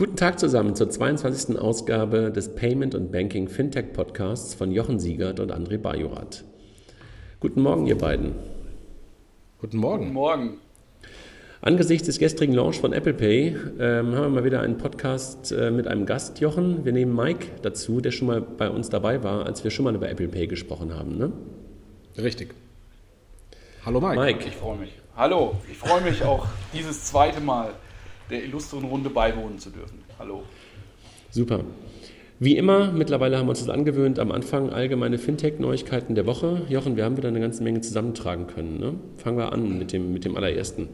Guten Tag zusammen zur 22. Ausgabe des Payment und Banking Fintech Podcasts von Jochen Siegert und André Bajorat. Guten Morgen, ihr beiden. Guten Morgen. Guten Morgen. Angesichts des gestrigen Launch von Apple Pay ähm, haben wir mal wieder einen Podcast äh, mit einem Gast, Jochen. Wir nehmen Mike dazu, der schon mal bei uns dabei war, als wir schon mal über Apple Pay gesprochen haben. Ne? Richtig. Hallo Mike. Mike. Ich freue mich. Hallo, ich freue mich auch dieses zweite Mal der illustren Runde beiwohnen zu dürfen. Hallo. Super. Wie immer, mittlerweile haben wir uns das angewöhnt, am Anfang allgemeine Fintech-Neuigkeiten der Woche. Jochen, wir haben wieder eine ganze Menge zusammentragen können. Ne? Fangen wir an mit dem, mit dem allerersten.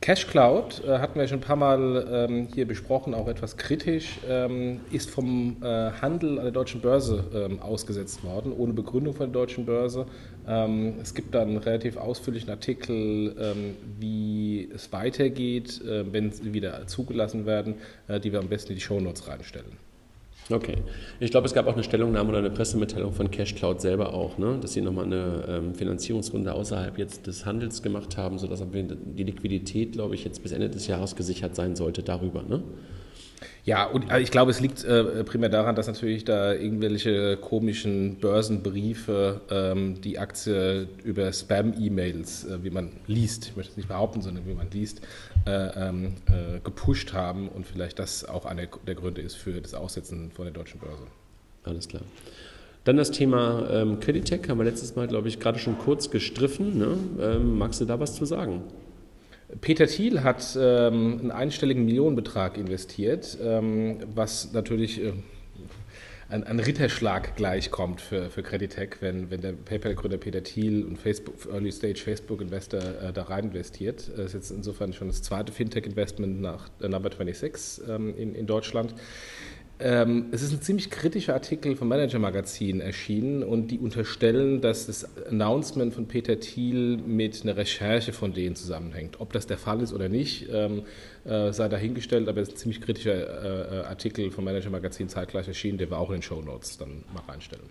Cash Cloud äh, hatten wir schon ein paar Mal ähm, hier besprochen, auch etwas kritisch, ähm, ist vom äh, Handel an der deutschen Börse ähm, ausgesetzt worden, ohne Begründung von der deutschen Börse. Ähm, es gibt dann einen relativ ausführlichen Artikel, ähm, wie es weitergeht, äh, wenn sie wieder zugelassen werden, äh, die wir am besten in die Shownotes reinstellen. Okay. Ich glaube, es gab auch eine Stellungnahme oder eine Pressemitteilung von CashCloud selber auch, ne? dass sie nochmal eine ähm, Finanzierungsrunde außerhalb jetzt des Handels gemacht haben, sodass die Liquidität, glaube ich, jetzt bis Ende des Jahres gesichert sein sollte darüber. Ne? Ja, und äh, ich glaube, es liegt äh, primär daran, dass natürlich da irgendwelche komischen Börsenbriefe ähm, die Aktie über Spam-E-Mails, äh, wie man liest, ich möchte es nicht behaupten, sondern wie man liest, äh, ähm, äh, gepusht haben und vielleicht das auch einer der Gründe ist für das Aussetzen von der deutschen Börse. Alles klar. Dann das Thema ähm, Creditec haben wir letztes Mal, glaube ich, gerade schon kurz gestriffen. Ne? Ähm, magst du da was zu sagen? Peter Thiel hat ähm, einen einstelligen Millionenbetrag investiert, ähm, was natürlich äh, ein, ein, Ritterschlag gleichkommt für, für Creditec, wenn, wenn der PayPal-Gründer Peter Thiel und Facebook, Early Stage Facebook-Investor äh, da rein investiert. Das ist jetzt insofern schon das zweite Fintech-Investment nach äh, Number 26 ähm, in, in Deutschland. Ähm, es ist ein ziemlich kritischer Artikel vom Manager Magazin erschienen und die unterstellen, dass das Announcement von Peter Thiel mit einer Recherche von denen zusammenhängt. Ob das der Fall ist oder nicht, ähm, äh, sei dahingestellt, aber es ist ein ziemlich kritischer äh, Artikel vom Manager Magazin zeitgleich erschienen, der wir auch in den Show Notes dann mal reinstellen.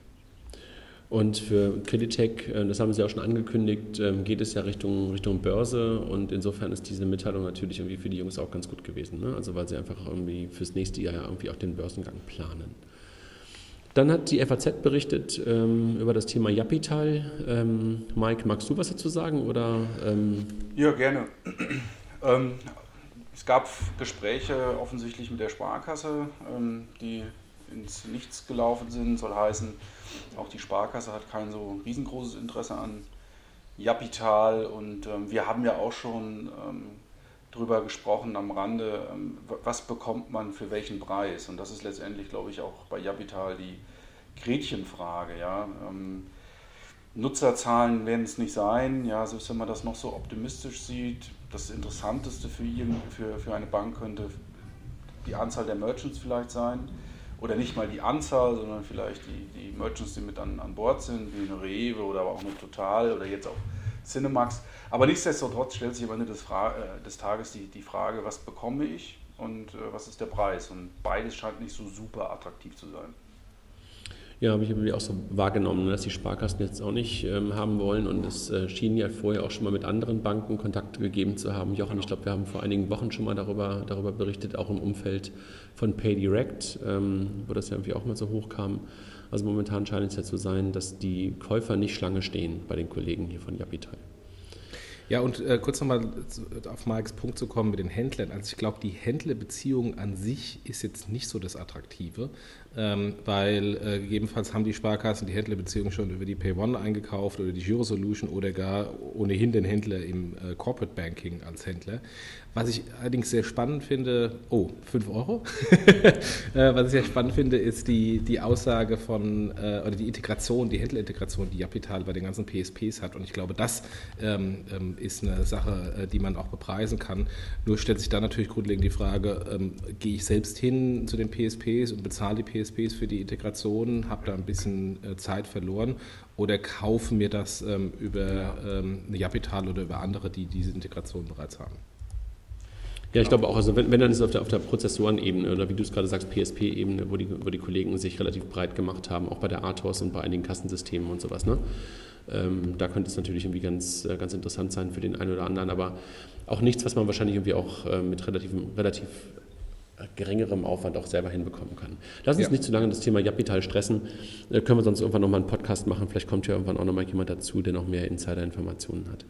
Und für Creditec, äh, das haben Sie auch schon angekündigt, ähm, geht es ja Richtung, Richtung Börse und insofern ist diese Mitteilung natürlich irgendwie für die Jungs auch ganz gut gewesen. Ne? Also weil sie einfach irgendwie fürs nächste Jahr irgendwie auch den Börsengang planen. Dann hat die FAZ berichtet ähm, über das Thema Japital. Ähm, Mike, magst du was dazu sagen? Oder, ähm ja, gerne. Ähm, es gab Gespräche offensichtlich mit der Sparkasse, ähm, die ins Nichts gelaufen sind. Soll heißen, auch die Sparkasse hat kein so riesengroßes Interesse an Japital und ähm, wir haben ja auch schon ähm, drüber gesprochen am Rande, ähm, was bekommt man für welchen Preis und das ist letztendlich, glaube ich, auch bei Japital die Gretchenfrage. Ja? Ähm, Nutzerzahlen werden es nicht sein, ja, selbst wenn man das noch so optimistisch sieht. Das Interessanteste für, für, für eine Bank könnte die Anzahl der Merchants vielleicht sein oder nicht mal die Anzahl, sondern vielleicht die, die Merchants, die mit an, an Bord sind, wie eine Rewe oder aber auch eine Total oder jetzt auch Cinemax. Aber nichtsdestotrotz stellt sich am Ende des, Fra äh, des Tages die, die Frage, was bekomme ich und äh, was ist der Preis? Und beides scheint nicht so super attraktiv zu sein. Ja, habe ich irgendwie auch so wahrgenommen, dass die Sparkassen jetzt auch nicht ähm, haben wollen und es äh, schien ja vorher auch schon mal mit anderen Banken Kontakt gegeben zu haben. Jochen, ich glaube, wir haben vor einigen Wochen schon mal darüber, darüber berichtet, auch im Umfeld von PayDirect, ähm, wo das ja irgendwie auch mal so hoch kam. Also momentan scheint es ja zu sein, dass die Käufer nicht Schlange stehen bei den Kollegen hier von Japital. Ja, und äh, kurz nochmal auf Marks Punkt zu kommen mit den Händlern. Also ich glaube, die Händlerbeziehung an sich ist jetzt nicht so das Attraktive, weil äh, gegebenenfalls haben die Sparkassen die Händlerbeziehung schon über die PayOne eingekauft oder die Giro Solution oder gar ohnehin den Händler im äh, Corporate Banking als Händler. Was ich allerdings sehr spannend finde, oh, 5 Euro? Äh, was ich sehr spannend finde, ist die, die Aussage von, äh, oder die Integration, die Händlerintegration, die Japital bei den ganzen PSPs hat. Und ich glaube, das ähm, ähm, ist eine Sache, äh, die man auch bepreisen kann. Nur stellt sich da natürlich grundlegend die Frage, ähm, gehe ich selbst hin zu den PSPs und bezahle die PSPs für die Integration, habe da ein bisschen äh, Zeit verloren oder kaufe mir das ähm, über ähm, Japital oder über andere, die diese Integration bereits haben? Ja, ich glaube auch, also wenn, wenn dann ist es auf der, auf der Prozessorenebene oder wie du es gerade sagst, PSP-Ebene, wo die, wo die Kollegen sich relativ breit gemacht haben, auch bei der ATOS und bei einigen Kassensystemen und sowas. Ne? Ähm, da könnte es natürlich irgendwie ganz, äh, ganz interessant sein für den einen oder anderen, aber auch nichts, was man wahrscheinlich irgendwie auch äh, mit relativ, relativ geringerem Aufwand auch selber hinbekommen kann. Lass uns ja. nicht zu lange das Thema Japital stressen. Äh, können wir sonst irgendwann nochmal einen Podcast machen. Vielleicht kommt ja irgendwann auch nochmal jemand dazu, der noch mehr Insider-Informationen hat.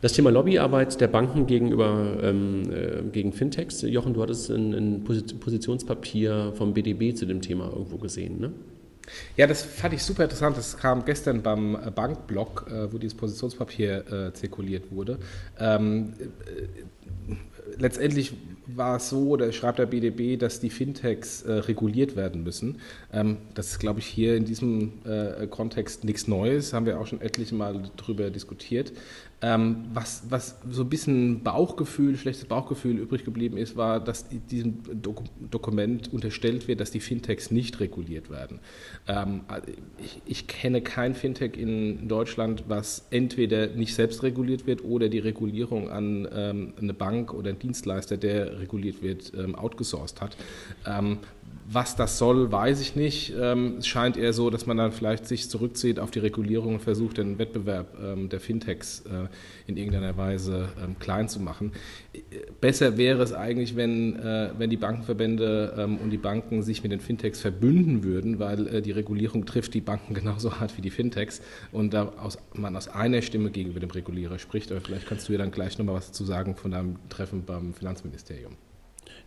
Das Thema Lobbyarbeit der Banken gegenüber ähm, äh, gegen Fintechs. Jochen, du hattest ein, ein Positionspapier vom BDB zu dem Thema irgendwo gesehen, ne? Ja, das fand ich super interessant. Das kam gestern beim Bankblog, äh, wo dieses Positionspapier äh, zirkuliert wurde. Ähm, äh, letztendlich war es so, oder schreibt der BDB, dass die Fintechs äh, reguliert werden müssen. Ähm, das ist, glaube ich, hier in diesem äh, Kontext nichts Neues, haben wir auch schon etliche Mal darüber diskutiert. Ähm, was, was so ein bisschen Bauchgefühl, schlechtes Bauchgefühl übrig geblieben ist, war, dass diesem Dok Dokument unterstellt wird, dass die Fintechs nicht reguliert werden. Ähm, ich, ich, kenne kein Fintech in Deutschland, was entweder nicht selbst reguliert wird oder die Regulierung an ähm, eine Bank oder einen Dienstleister, der reguliert wird, ähm, outgesourced hat. Was das soll, weiß ich nicht. Ähm, es scheint eher so, dass man dann vielleicht sich zurückzieht auf die Regulierung und versucht, den Wettbewerb ähm, der Fintechs äh, in irgendeiner Weise ähm, klein zu machen. Besser wäre es eigentlich, wenn, äh, wenn die Bankenverbände und die Banken sich mit den Fintechs verbünden würden, weil äh, die Regulierung trifft die Banken genauso hart wie die Fintechs und da man aus einer Stimme gegenüber dem Regulierer spricht. Aber vielleicht kannst du ja dann gleich nochmal was zu sagen von deinem Treffen beim Finanzministerium.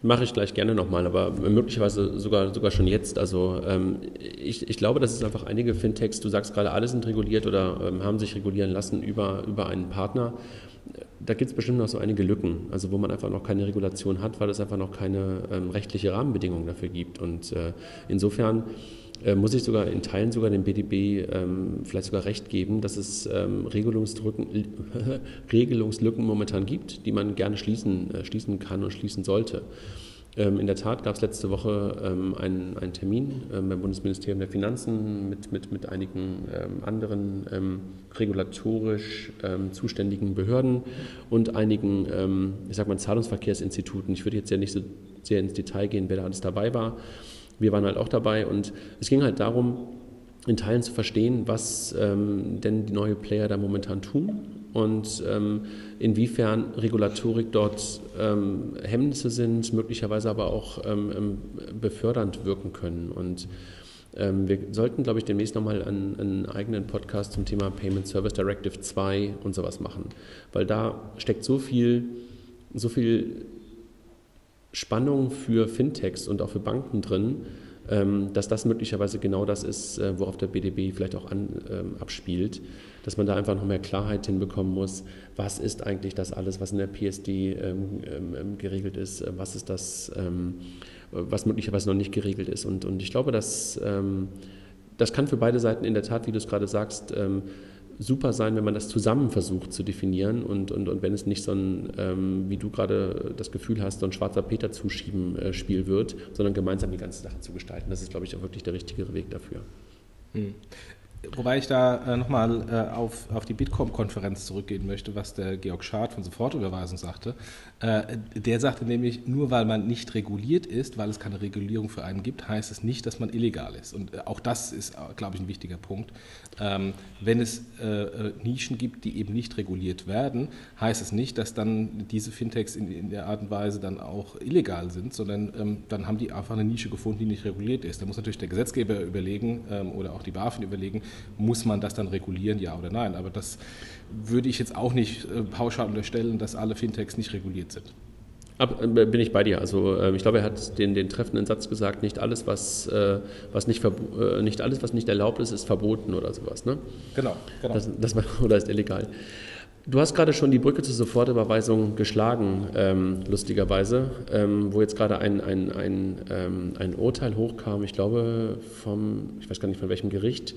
Mache ich gleich gerne nochmal, aber möglicherweise sogar, sogar schon jetzt. Also ähm, ich, ich glaube, dass es einfach einige Fintechs, du sagst gerade, alle sind reguliert oder ähm, haben sich regulieren lassen über, über einen Partner. Da gibt es bestimmt noch so einige Lücken, also wo man einfach noch keine Regulation hat, weil es einfach noch keine ähm, rechtliche Rahmenbedingungen dafür gibt. Und äh, insofern muss ich sogar in Teilen sogar dem BDB ähm, vielleicht sogar recht geben, dass es ähm, Regelungslücken, Regelungslücken momentan gibt, die man gerne schließen, äh, schließen kann und schließen sollte. Ähm, in der Tat gab es letzte Woche ähm, einen, einen, Termin ähm, beim Bundesministerium der Finanzen mit, mit, mit einigen ähm, anderen regulatorisch zuständigen Behörden und einigen, ich sag mal, Zahlungsverkehrsinstituten. Ich würde jetzt ja nicht so sehr ins Detail gehen, wer da alles dabei war wir waren halt auch dabei und es ging halt darum, in Teilen zu verstehen, was ähm, denn die neuen Player da momentan tun und ähm, inwiefern Regulatorik dort ähm, Hemmnisse sind, möglicherweise aber auch ähm, ähm, befördernd wirken können. Und ähm, wir sollten, glaube ich, demnächst nochmal einen, einen eigenen Podcast zum Thema Payment Service Directive 2 und sowas machen, weil da steckt so viel, so viel Spannung für Fintechs und auch für Banken drin, ähm, dass das möglicherweise genau das ist, äh, worauf der BDB vielleicht auch an, ähm, abspielt, dass man da einfach noch mehr Klarheit hinbekommen muss, was ist eigentlich das alles, was in der PSD ähm, ähm, geregelt ist, was ist das, ähm, was möglicherweise noch nicht geregelt ist. Und, und ich glaube, dass ähm, das kann für beide Seiten in der Tat, wie du es gerade sagst, super sein, wenn man das zusammen versucht zu definieren und, und, und wenn es nicht so ein, ähm, wie du gerade das Gefühl hast, so ein schwarzer Peter-Zuschieben-Spiel äh, wird, sondern gemeinsam die ganze Sache zu gestalten. Das ist, glaube ich, auch wirklich der richtige Weg dafür. Wobei ich da äh, nochmal äh, auf, auf die Bitkom-Konferenz zurückgehen möchte, was der Georg Schad von Sofortüberweisung sagte. Äh, der sagte nämlich, nur weil man nicht reguliert ist, weil es keine Regulierung für einen gibt, heißt es nicht, dass man illegal ist. Und äh, auch das ist, äh, glaube ich, ein wichtiger Punkt. Ähm, wenn es äh, Nischen gibt, die eben nicht reguliert werden, heißt es nicht, dass dann diese Fintechs in, in der Art und Weise dann auch illegal sind, sondern ähm, dann haben die einfach eine Nische gefunden, die nicht reguliert ist. Da muss natürlich der Gesetzgeber überlegen ähm, oder auch die BaFin überlegen, muss man das dann regulieren, ja oder nein. Aber das würde ich jetzt auch nicht äh, pauschal unterstellen, dass alle Fintechs nicht reguliert sind. Ab, äh, bin ich bei dir. Also äh, ich glaube, er hat den, den treffenden Satz gesagt, nicht alles, was, was nicht, nicht alles, was nicht erlaubt ist, ist verboten oder sowas. Ne? Genau, genau. Das, das oder ist illegal. Du hast gerade schon die Brücke zur Sofortüberweisung geschlagen, ähm, lustigerweise, ähm, wo jetzt gerade ein, ein, ein, ähm, ein Urteil hochkam, ich glaube vom, ich weiß gar nicht von welchem Gericht,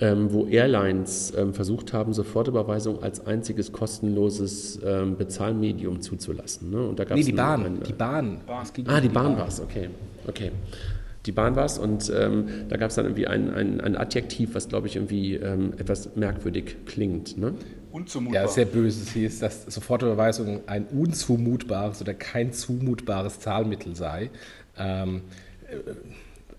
ähm, wo Airlines ähm, versucht haben, Sofortüberweisung als einziges kostenloses ähm, Bezahlmedium zuzulassen. Ne? Und da nee, die Bahn. Ein, die Bahn. Ah, die, die Bahn war es, okay. okay. Die Bahn war es und ähm, da gab es dann irgendwie ein, ein, ein, Adjektiv, was glaube ich irgendwie ähm, etwas merkwürdig klingt. Ne? Unzumutbar. Ja, sehr böse. Es hieß, dass Sofortüberweisung ein unzumutbares oder kein zumutbares Zahlmittel sei. Ähm,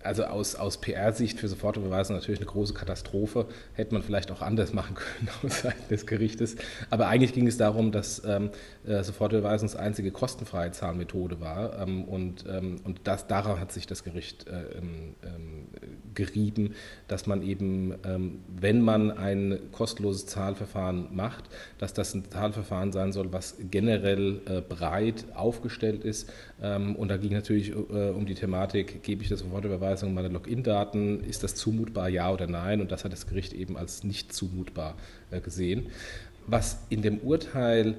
also aus, aus PR-Sicht für Sofortüberweisung natürlich eine große Katastrophe. Hätte man vielleicht auch anders machen können aus Seiten des Gerichtes. Aber eigentlich ging es darum, dass ähm, äh, Sofortüberweisung einzige kostenfreie Zahlmethode war. Ähm, und ähm, und das, daran hat sich das Gericht äh, ähm, ähm, gerieben, dass man eben, ähm, wenn man ein kostenloses Zahlverfahren macht, dass das ein Zahlverfahren sein soll, was generell äh, breit aufgestellt ist. Und da ging natürlich äh, um die Thematik, gebe ich das Sofortüberweisung meiner Login-Daten, ist das zumutbar, ja oder nein? Und das hat das Gericht eben als nicht zumutbar äh, gesehen. Was in dem Urteil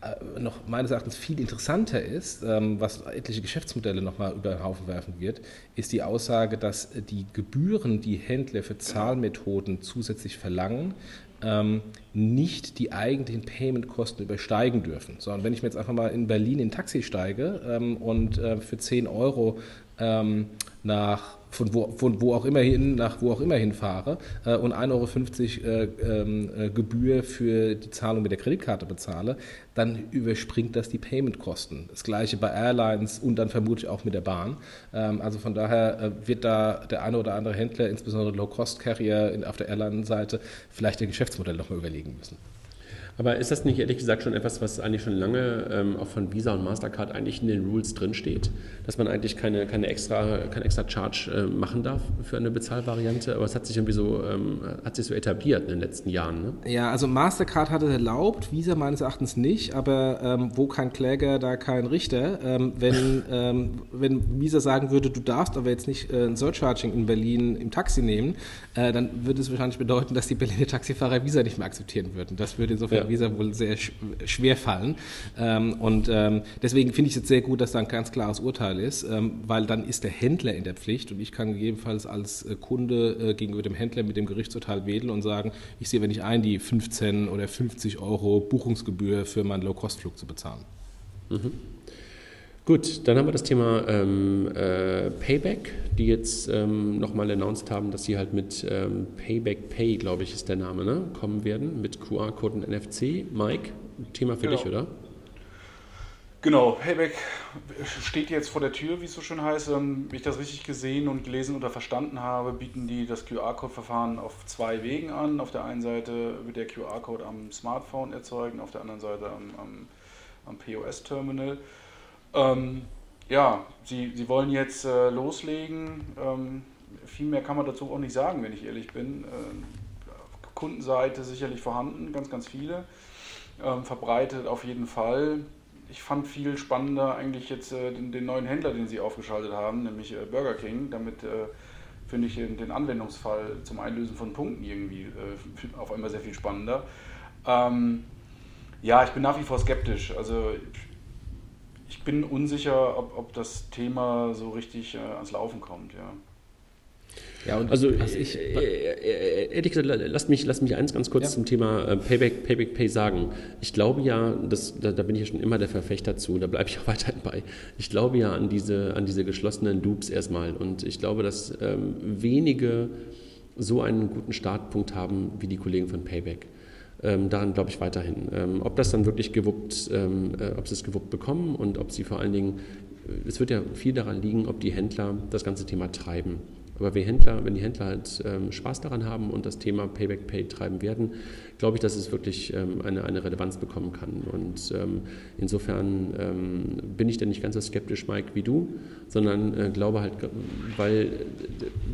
äh, noch meines Erachtens viel interessanter ist, ähm, was etliche Geschäftsmodelle nochmal über den Haufen werfen wird, ist die Aussage, dass die Gebühren, die Händler für Zahlmethoden zusätzlich verlangen, ähm, nicht die eigentlichen Payment-Kosten übersteigen dürfen. Sondern wenn ich mir jetzt einfach mal in Berlin in ein Taxi steige ähm, und äh, für 10 Euro nach von wo, von wo auch immer hin, nach wo auch immer hinfahre äh, und 1,50 Euro äh, ähm, äh, Gebühr für die Zahlung mit der Kreditkarte bezahle, dann überspringt das die Payment-Kosten. Das gleiche bei Airlines und dann vermutlich auch mit der Bahn. Ähm, also von daher äh, wird da der eine oder andere Händler, insbesondere Low-Cost-Carrier auf der Airline-Seite, vielleicht ihr Geschäftsmodell nochmal überlegen müssen. Aber ist das nicht ehrlich gesagt schon etwas, was eigentlich schon lange ähm, auch von Visa und Mastercard eigentlich in den Rules drinsteht? Dass man eigentlich keine, keine extra, kein extra Charge äh, machen darf für eine Bezahlvariante, aber es hat sich irgendwie so, ähm, hat sich so etabliert in den letzten Jahren. Ne? Ja, also Mastercard hat es erlaubt, Visa meines Erachtens nicht, aber ähm, wo kein Kläger, da kein Richter. Ähm, wenn, ähm, wenn Visa sagen würde, du darfst aber jetzt nicht äh, ein Surcharging in Berlin im Taxi nehmen, äh, dann würde es wahrscheinlich bedeuten, dass die Berliner Taxifahrer Visa nicht mehr akzeptieren würden. Das würde insofern ja. Visa wohl sehr schwer fallen. Ähm, und ähm, deswegen finde ich es jetzt sehr gut, dass da ein ganz klares Urteil ist, ähm, weil dann ist der Händler in der Pflicht und ich kann gegebenenfalls als äh, Kunde äh, gegenüber dem Händler mit dem Gerichtsurteil wedeln und sagen, ich sehe, wenn ich ein, die 15 oder 50 Euro Buchungsgebühr für meinen Low-Cost-Flug zu bezahlen. Mhm. Gut, dann haben wir das Thema ähm, äh, Payback, die jetzt ähm, nochmal announced haben, dass sie halt mit ähm, Payback Pay, glaube ich, ist der Name, ne, kommen werden, mit QR-Code und NFC. Mike, Thema für genau. dich, oder? Genau, Payback steht jetzt vor der Tür, wie es so schön heißt. Wenn ich das richtig gesehen und gelesen oder verstanden habe, bieten die das QR-Code-Verfahren auf zwei Wegen an. Auf der einen Seite wird der QR-Code am Smartphone erzeugen, auf der anderen Seite am, am, am POS-Terminal. Ähm, ja, sie, sie wollen jetzt äh, loslegen. Ähm, viel mehr kann man dazu auch nicht sagen, wenn ich ehrlich bin. Ähm, Kundenseite sicherlich vorhanden, ganz, ganz viele. Ähm, verbreitet auf jeden Fall. Ich fand viel spannender eigentlich jetzt äh, den, den, neuen Händler, den sie aufgeschaltet haben, nämlich äh, Burger King. Damit äh, finde ich den Anwendungsfall zum Einlösen von Punkten irgendwie äh, auf einmal sehr viel spannender. Ähm, ja, ich bin nach wie vor skeptisch. Also ich bin unsicher, ob, ob das Thema so richtig äh, ans Laufen kommt, ja. Ja, und also ich, äh, äh, ehrlich gesagt, lasst mich, lasst mich eins ganz kurz ja. zum Thema Payback, Payback Pay sagen. Ich glaube ja, das, da, da, bin ich ja schon immer der Verfechter zu, da bleibe ich auch weiterhin bei. Ich glaube ja an diese, an diese geschlossenen Dupes erstmal und ich glaube, dass ähm, wenige so einen guten Startpunkt haben wie die Kollegen von Payback. Ähm, daran glaube ich weiterhin. Ähm, ob das dann wirklich gewuppt, ähm, äh, ob sie es gewuppt bekommen und ob sie vor allen Dingen, äh, es wird ja viel daran liegen, ob die Händler das ganze Thema treiben. Aber wenn, Händler, wenn die Händler halt ähm, Spaß daran haben und das Thema Payback Pay treiben werden, glaube ich, dass es wirklich ähm, eine, eine Relevanz bekommen kann. Und ähm, insofern ähm, bin ich da nicht ganz so skeptisch, Mike, wie du, sondern äh, glaube halt, weil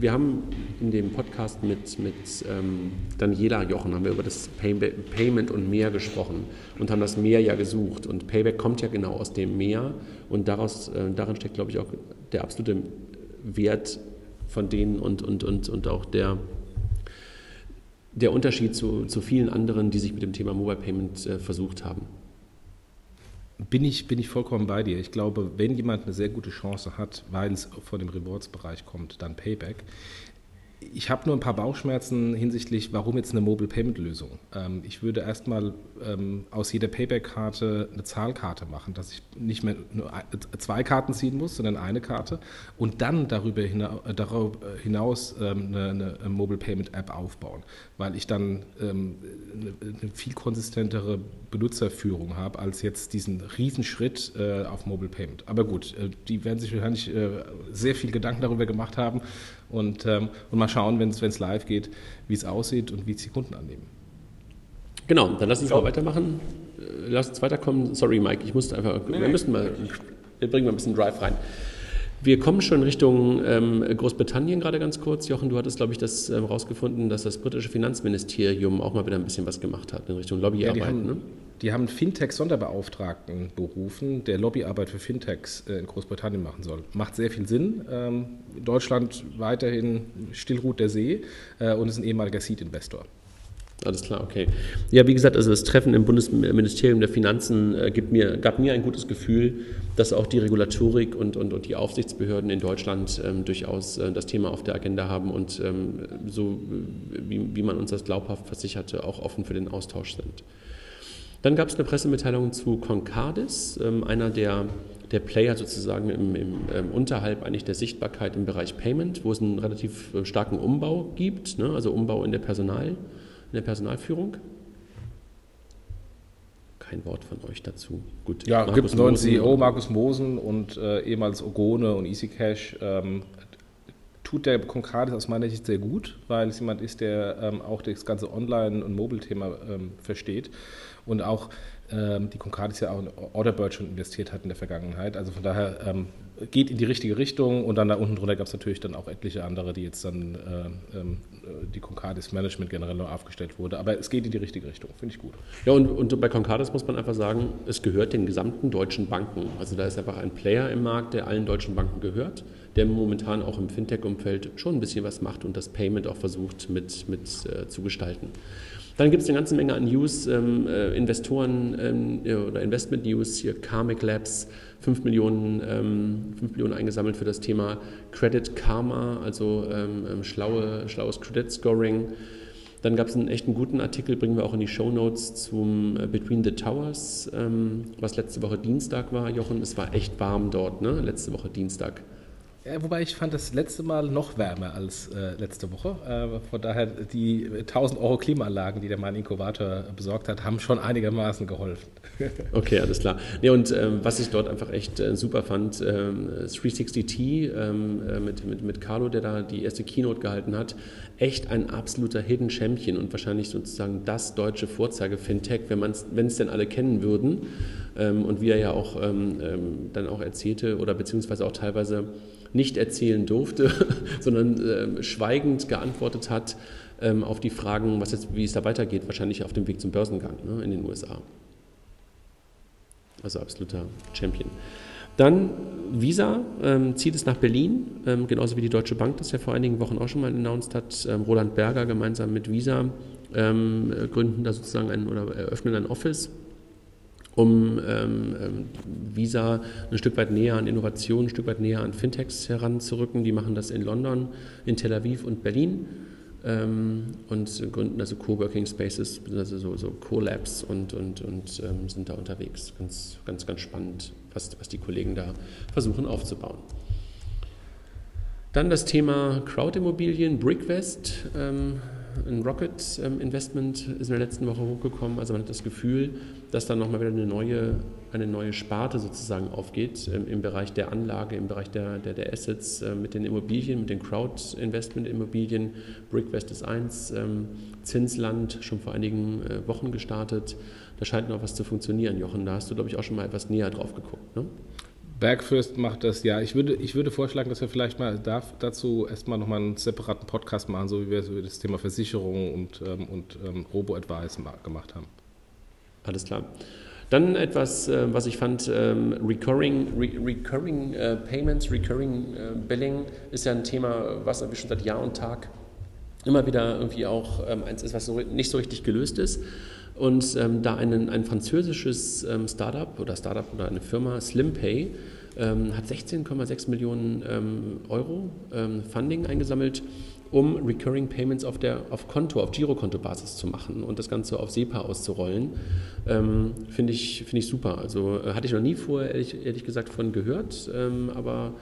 wir haben in dem Podcast mit, mit ähm, Daniela Jochen haben wir über das Pay Payment und Mehr gesprochen und haben das Mehr ja gesucht. Und Payback kommt ja genau aus dem Mehr und daraus, äh, darin steckt, glaube ich, auch der absolute Wert von denen und, und, und, und auch der, der Unterschied zu, zu vielen anderen, die sich mit dem Thema Mobile Payment äh, versucht haben. Bin ich, bin ich vollkommen bei dir. Ich glaube, wenn jemand eine sehr gute Chance hat, weil es von dem Rewards-Bereich kommt, dann Payback. Ich habe nur ein paar Bauchschmerzen hinsichtlich, warum jetzt eine Mobile Payment Lösung. Ähm, ich würde erstmal ähm, aus jeder Payback-Karte eine Zahlkarte machen, dass ich nicht mehr zwei Karten ziehen muss, sondern eine Karte und dann darüber hinaus, äh, darüber hinaus ähm, eine, eine, Mobile Payment App aufbauen, weil ich dann ähm, eine, eine, viel konsistentere Benutzerführung habe als jetzt diesen Riesenschritt äh, auf Mobile Payment. Aber gut, äh, die werden sich wahrscheinlich äh, sehr viel Gedanken darüber gemacht haben und, ähm, und mal schauen, wenn es live geht, wie es aussieht und wie es die Kunden annehmen. Genau, dann lass uns so. mal weitermachen. Äh, lass uns weiterkommen. Sorry, Mike, ich musste einfach, nee, wir müssen mal, wir bringen mal ein bisschen Drive rein. Wir kommen schon Richtung ähm, Großbritannien gerade ganz kurz. Jochen, du hattest, glaube ich, das ähm, rausgefunden, dass das britische Finanzministerium auch mal wieder ein bisschen was gemacht hat in Richtung Lobbyarbeit. Ja, die, haben, ne? Die haben Fintech-Sonderbeauftragten berufen, der Lobbyarbeit für Fintechs äh, in Großbritannien machen soll. Macht sehr viel Sinn. Ähm, Deutschland weiterhin stillruht der See äh, und ist ein ehemaliger Seed-Investor. Alles klar, okay. Ja, wie gesagt, also das Treffen im Bundesministerium der Finanzen äh, mir, gab mir ein gutes Gefühl, dass auch die Regulatorik und, und, und die Aufsichtsbehörden in Deutschland ähm, durchaus äh, das Thema auf der Agenda haben und ähm, so, wie, wie man uns das glaubhaft versicherte, auch offen für den Austausch sind. Dann gab es eine Pressemitteilung zu Concardis, ähm, einer der, der Player sozusagen im, im ähm, unterhalb eigentlich der Sichtbarkeit im Bereich Payment, wo es einen relativ äh, starken Umbau gibt, ne? also Umbau in der Personal in der Personalführung? Kein Wort von euch dazu. Gut. Ja, gibt einen neuen CEO, Markus Mosen und äh, ehemals Ogone und EasyCash. Ähm, tut der Concardis aus meiner Sicht sehr gut, weil es jemand ist, der ähm, auch das ganze Online- und Mobile-Thema ähm, versteht und auch ähm, die Concardis ja auch in Orderbird schon investiert hat in der Vergangenheit. Also von daher ähm, geht in die richtige Richtung und dann da unten drunter gab es natürlich dann auch etliche andere, die jetzt dann äh, ähm, die Concardis Management generell noch aufgestellt wurde. Aber es geht in die richtige Richtung, finde ich gut. Ja, und, und bei Concardis muss man einfach sagen, es gehört den gesamten deutschen Banken. Also da ist einfach ein Player im Markt, der allen deutschen Banken gehört, der momentan auch im Fintech-Umfeld schon ein bisschen was macht und das Payment auch versucht mit, mit äh, zu gestalten. Dann gibt es eine ganze Menge an News, ähm, äh, Investoren ähm, oder Investment-News, hier Karmic Labs, 5 Millionen, ähm, 5 Millionen eingesammelt für das Thema Credit Karma, also ähm, ähm, schlaue, schlaues Credit Scoring. Dann gab es einen echt guten Artikel, bringen wir auch in die Show Notes zum äh, Between the Towers, ähm, was letzte Woche Dienstag war, Jochen. Es war echt warm dort, ne? letzte Woche Dienstag. Ja, wobei ich fand das letzte Mal noch wärmer als äh, letzte Woche. Äh, von daher, die 1000 Euro Klimaanlagen, die der mein Inkubator besorgt hat, haben schon einigermaßen geholfen. okay, alles klar. Nee, und ähm, was ich dort einfach echt äh, super fand, 360T ähm, ähm, äh, mit, mit, mit Carlo, der da die erste Keynote gehalten hat, echt ein absoluter Hidden Champion und wahrscheinlich sozusagen das deutsche Vorzeige-Fintech, wenn es denn alle kennen würden. Ähm, und wie er ja auch ähm, ähm, dann auch erzählte oder beziehungsweise auch teilweise nicht erzählen durfte, sondern äh, schweigend geantwortet hat ähm, auf die Fragen, was jetzt, wie es da weitergeht, wahrscheinlich auf dem Weg zum Börsengang ne, in den USA. Also absoluter Champion. Dann Visa ähm, zieht es nach Berlin, ähm, genauso wie die Deutsche Bank das ja vor einigen Wochen auch schon mal announced hat. Ähm, Roland Berger gemeinsam mit Visa ähm, gründen da sozusagen ein oder eröffnen ein Office um ähm, ähm, Visa ein Stück weit näher an Innovation, ein Stück weit näher an Fintechs heranzurücken. Die machen das in London, in Tel Aviv und Berlin ähm, und gründen also Coworking Spaces, also so, so Co-Labs und, und, und ähm, sind da unterwegs. Ganz, ganz, ganz spannend, was, was die Kollegen da versuchen aufzubauen. Dann das Thema Crowd-Immobilien, Brickwest. Ähm, ein Rocket ähm, Investment ist in der letzten Woche hochgekommen. Also man hat das Gefühl, dass da nochmal wieder eine neue, eine neue Sparte sozusagen aufgeht ähm, im Bereich der Anlage, im Bereich der, der, der Assets äh, mit den Immobilien, mit den Crowd-Investment-Immobilien. Brickwest ist eins, ähm, Zinsland schon vor einigen äh, Wochen gestartet. Da scheint noch was zu funktionieren, Jochen. Da hast du, glaube ich, auch schon mal etwas näher drauf geguckt. Ne? Bergfürst macht das, ja. Ich würde, ich würde vorschlagen, dass wir vielleicht mal darf, dazu erstmal nochmal einen separaten Podcast machen, so wie wir das Thema Versicherung und, ähm, und ähm, Robo-Advice gemacht haben. Alles klar. Dann etwas, äh, was ich fand, ähm, Recurring, Re Recurring äh, Payments, Recurring äh, Billing ist ja ein Thema, was schon seit Jahr und Tag immer wieder irgendwie auch ähm, eins ist, was so, nicht so richtig gelöst ist. Und ähm, da einen, ein französisches ähm, Startup oder Startup oder eine Firma, SlimPay, ähm, hat 16,6 Millionen ähm, Euro Funding eingesammelt, um Recurring Payments auf, der, auf Konto, auf Girokonto-Basis zu machen und das Ganze auf SEPA auszurollen. Ähm, Finde ich, find ich super. Also äh, hatte ich noch nie vorher, ehrlich, ehrlich gesagt, von gehört, ähm, aber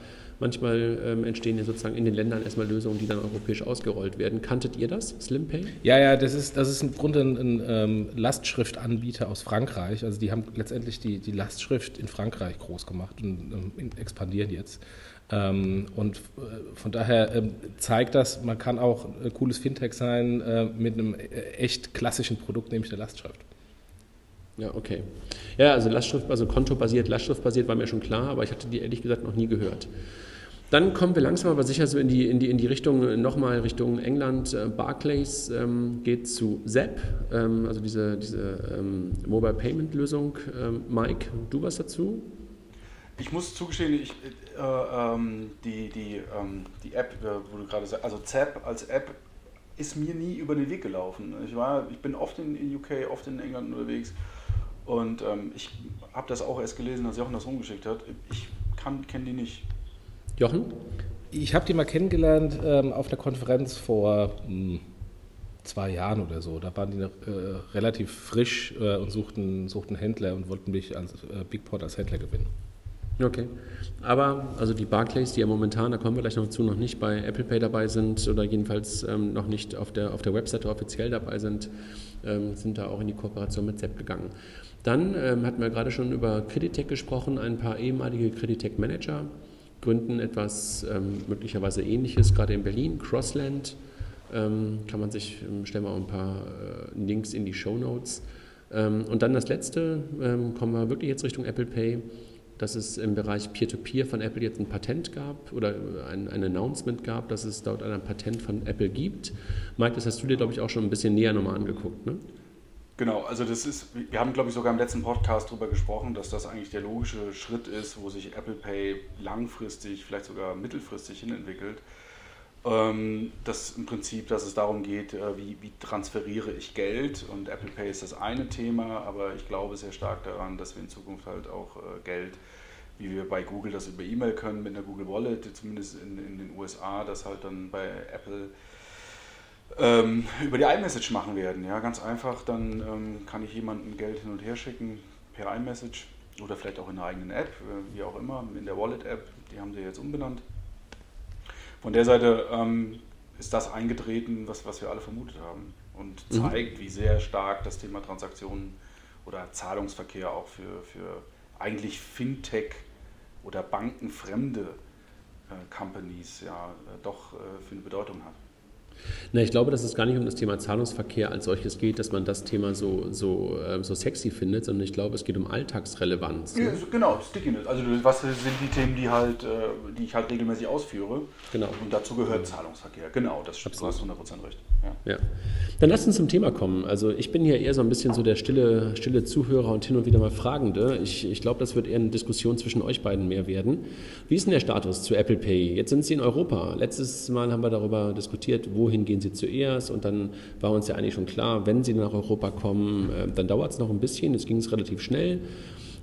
Manchmal ähm, entstehen ja sozusagen in den Ländern erstmal Lösungen, die dann europäisch ausgerollt werden. Kanntet ihr das, SlimPay? Ja, ja, das ist, das ist im Grunde ein, ein ähm, Lastschriftanbieter aus Frankreich. Also die haben letztendlich die, die Lastschrift in Frankreich groß gemacht und ähm, expandieren jetzt. Ähm, und äh, von daher ähm, zeigt das, man kann auch ein cooles Fintech sein äh, mit einem äh, echt klassischen Produkt, nämlich der Lastschrift. Ja, okay. Ja, also Lastschrift, also kontobasiert, Lastschriftbasiert war mir schon klar, aber ich hatte die ehrlich gesagt noch nie gehört. Dann kommen wir langsam aber sicher so in die, in die, in die Richtung, nochmal Richtung England. Barclays ähm, geht zu Zap, ähm, also diese, diese ähm, Mobile Payment Lösung. Ähm, Mike, du was dazu? Ich muss zugestehen, ich, ähm, die, die, ähm, die App, äh, wo du gerade sagst, also Zap als App ist mir nie über den Weg gelaufen. Ich, war, ich bin oft in, in UK, oft in England unterwegs und ich habe das auch erst gelesen, als Jochen das rumgeschickt hat. Ich kenne die nicht. Jochen? Ich habe die mal kennengelernt ähm, auf einer Konferenz vor mh, hm, zwei Jahren oder so. Da waren die noch, äh, relativ frisch äh, und suchten, suchten Händler und wollten mich als äh, Bigport als Händler gewinnen. Okay. Aber also die Barclays, die ja momentan, da kommen wir gleich noch zu, noch nicht bei Apple Pay dabei sind oder jedenfalls ähm, noch nicht auf der, auf der Webseite offiziell dabei sind, ähm, sind da auch in die Kooperation mit Sepp gegangen. Dann ähm, hatten wir gerade schon über Creditec gesprochen, ein paar ehemalige Creditec-Manager gründen etwas ähm, möglicherweise Ähnliches, gerade in Berlin, Crossland. Ähm, kann man sich, ähm, stellen wir auch ein paar äh, Links in die Show Notes. Und dann das letzte, kommen wir wirklich jetzt Richtung Apple Pay, dass es im Bereich Peer-to-Peer -Peer von Apple jetzt ein Patent gab oder ein, ein Announcement gab, dass es dort ein Patent von Apple gibt. Mike, das hast du dir, glaube ich, auch schon ein bisschen näher nochmal angeguckt, ne? Genau, also das ist, wir haben glaube ich sogar im letzten Podcast darüber gesprochen, dass das eigentlich der logische Schritt ist, wo sich Apple Pay langfristig, vielleicht sogar mittelfristig hinentwickelt. Ähm, das im Prinzip, dass es darum geht, äh, wie, wie transferiere ich Geld und Apple Pay ist das eine Thema, aber ich glaube sehr stark daran, dass wir in Zukunft halt auch äh, Geld, wie wir bei Google das über E-Mail können, mit einer Google Wallet, zumindest in, in den USA, das halt dann bei Apple ähm, über die iMessage machen werden. Ja, ganz einfach, dann ähm, kann ich jemandem Geld hin und her schicken per iMessage oder vielleicht auch in einer eigenen App, äh, wie auch immer, in der Wallet-App, die haben sie jetzt umbenannt. Von der Seite ähm, ist das eingetreten, was, was wir alle vermutet haben und mhm. zeigt, mhm. wie sehr stark das Thema Transaktionen oder Zahlungsverkehr auch für, für eigentlich Fintech oder bankenfremde äh, Companies ja äh, doch äh, für eine Bedeutung hat. Na, ich glaube, dass es gar nicht um das Thema Zahlungsverkehr als solches geht, dass man das Thema so, so, äh, so sexy findet, sondern ich glaube, es geht um Alltagsrelevanz. Ne? Ja, genau, Stickiness. Also was sind die Themen, die, halt, äh, die ich halt regelmäßig ausführe? Genau. Und dazu gehört Zahlungsverkehr. Genau, das stimmt. Du hast 100% recht. Ja. ja. Dann lass uns zum Thema kommen. Also ich bin hier eher so ein bisschen so der stille, stille Zuhörer und hin und wieder mal Fragende. Ich, ich glaube, das wird eher eine Diskussion zwischen euch beiden mehr werden. Wie ist denn der Status zu Apple Pay? Jetzt sind Sie in Europa. Letztes Mal haben wir darüber diskutiert, wohin gehen Sie zuerst? Und dann war uns ja eigentlich schon klar, wenn Sie nach Europa kommen, äh, dann dauert es noch ein bisschen. Jetzt ging es relativ schnell.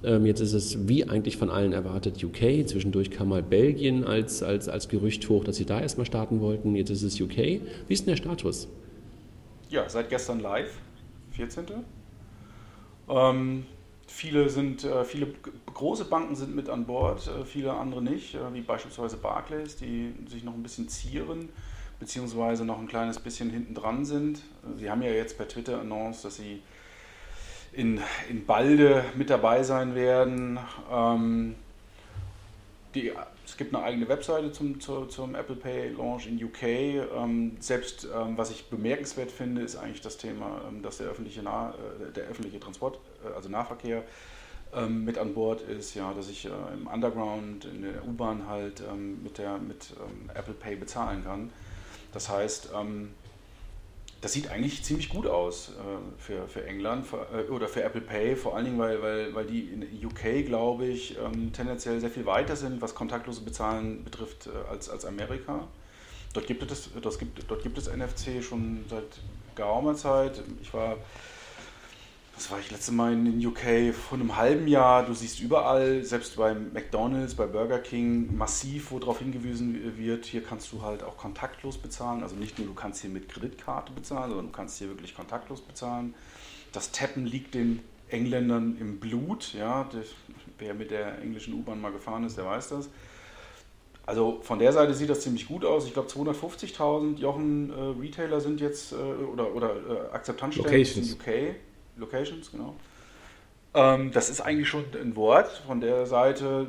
Ähm, jetzt ist es wie eigentlich von allen erwartet UK. Zwischendurch kam mal Belgien als, als, als Gerücht hoch, dass sie da erstmal starten wollten. Jetzt ist es UK. Wie ist denn der Status? Ja, seit gestern live, 14. Ähm, viele, sind, äh, viele große Banken sind mit an Bord, äh, viele andere nicht, äh, wie beispielsweise Barclays, die sich noch ein bisschen zieren, beziehungsweise noch ein kleines bisschen hinten dran sind. Sie haben ja jetzt per Twitter announced, dass sie in, in Balde mit dabei sein werden. Ähm, die, es gibt eine eigene Webseite zum, zum, zum Apple Pay Launch in UK. Ähm, selbst ähm, was ich bemerkenswert finde, ist eigentlich das Thema, ähm, dass der öffentliche, nah, äh, der öffentliche Transport, äh, also Nahverkehr, ähm, mit an Bord ist, ja, dass ich äh, im Underground, in der U-Bahn halt ähm, mit, der, mit Apple Pay bezahlen kann. Das heißt, das sieht eigentlich ziemlich gut aus äh, für, für England für, äh, oder für Apple Pay, vor allen Dingen, weil, weil, weil die in UK, glaube ich, ähm, tendenziell sehr viel weiter sind, was kontaktlose Bezahlen betrifft, äh, als, als Amerika. Dort gibt, es, dort, gibt, dort gibt es NFC schon seit geraumer Zeit. Ich war das war ich letzte Mal in UK vor einem halben Jahr. Du siehst überall, selbst bei McDonalds, bei Burger King, massiv, wo darauf hingewiesen wird, hier kannst du halt auch kontaktlos bezahlen. Also nicht nur, du kannst hier mit Kreditkarte bezahlen, sondern du kannst hier wirklich kontaktlos bezahlen. Das Tappen liegt den Engländern im Blut. Ja, wer mit der englischen U-Bahn mal gefahren ist, der weiß das. Also von der Seite sieht das ziemlich gut aus. Ich glaube 250.000 Jochen äh, Retailer sind jetzt äh, oder, oder äh, Akzeptanzstellen in UK. Locations, genau. Ähm, das ist eigentlich schon ein Wort von der Seite.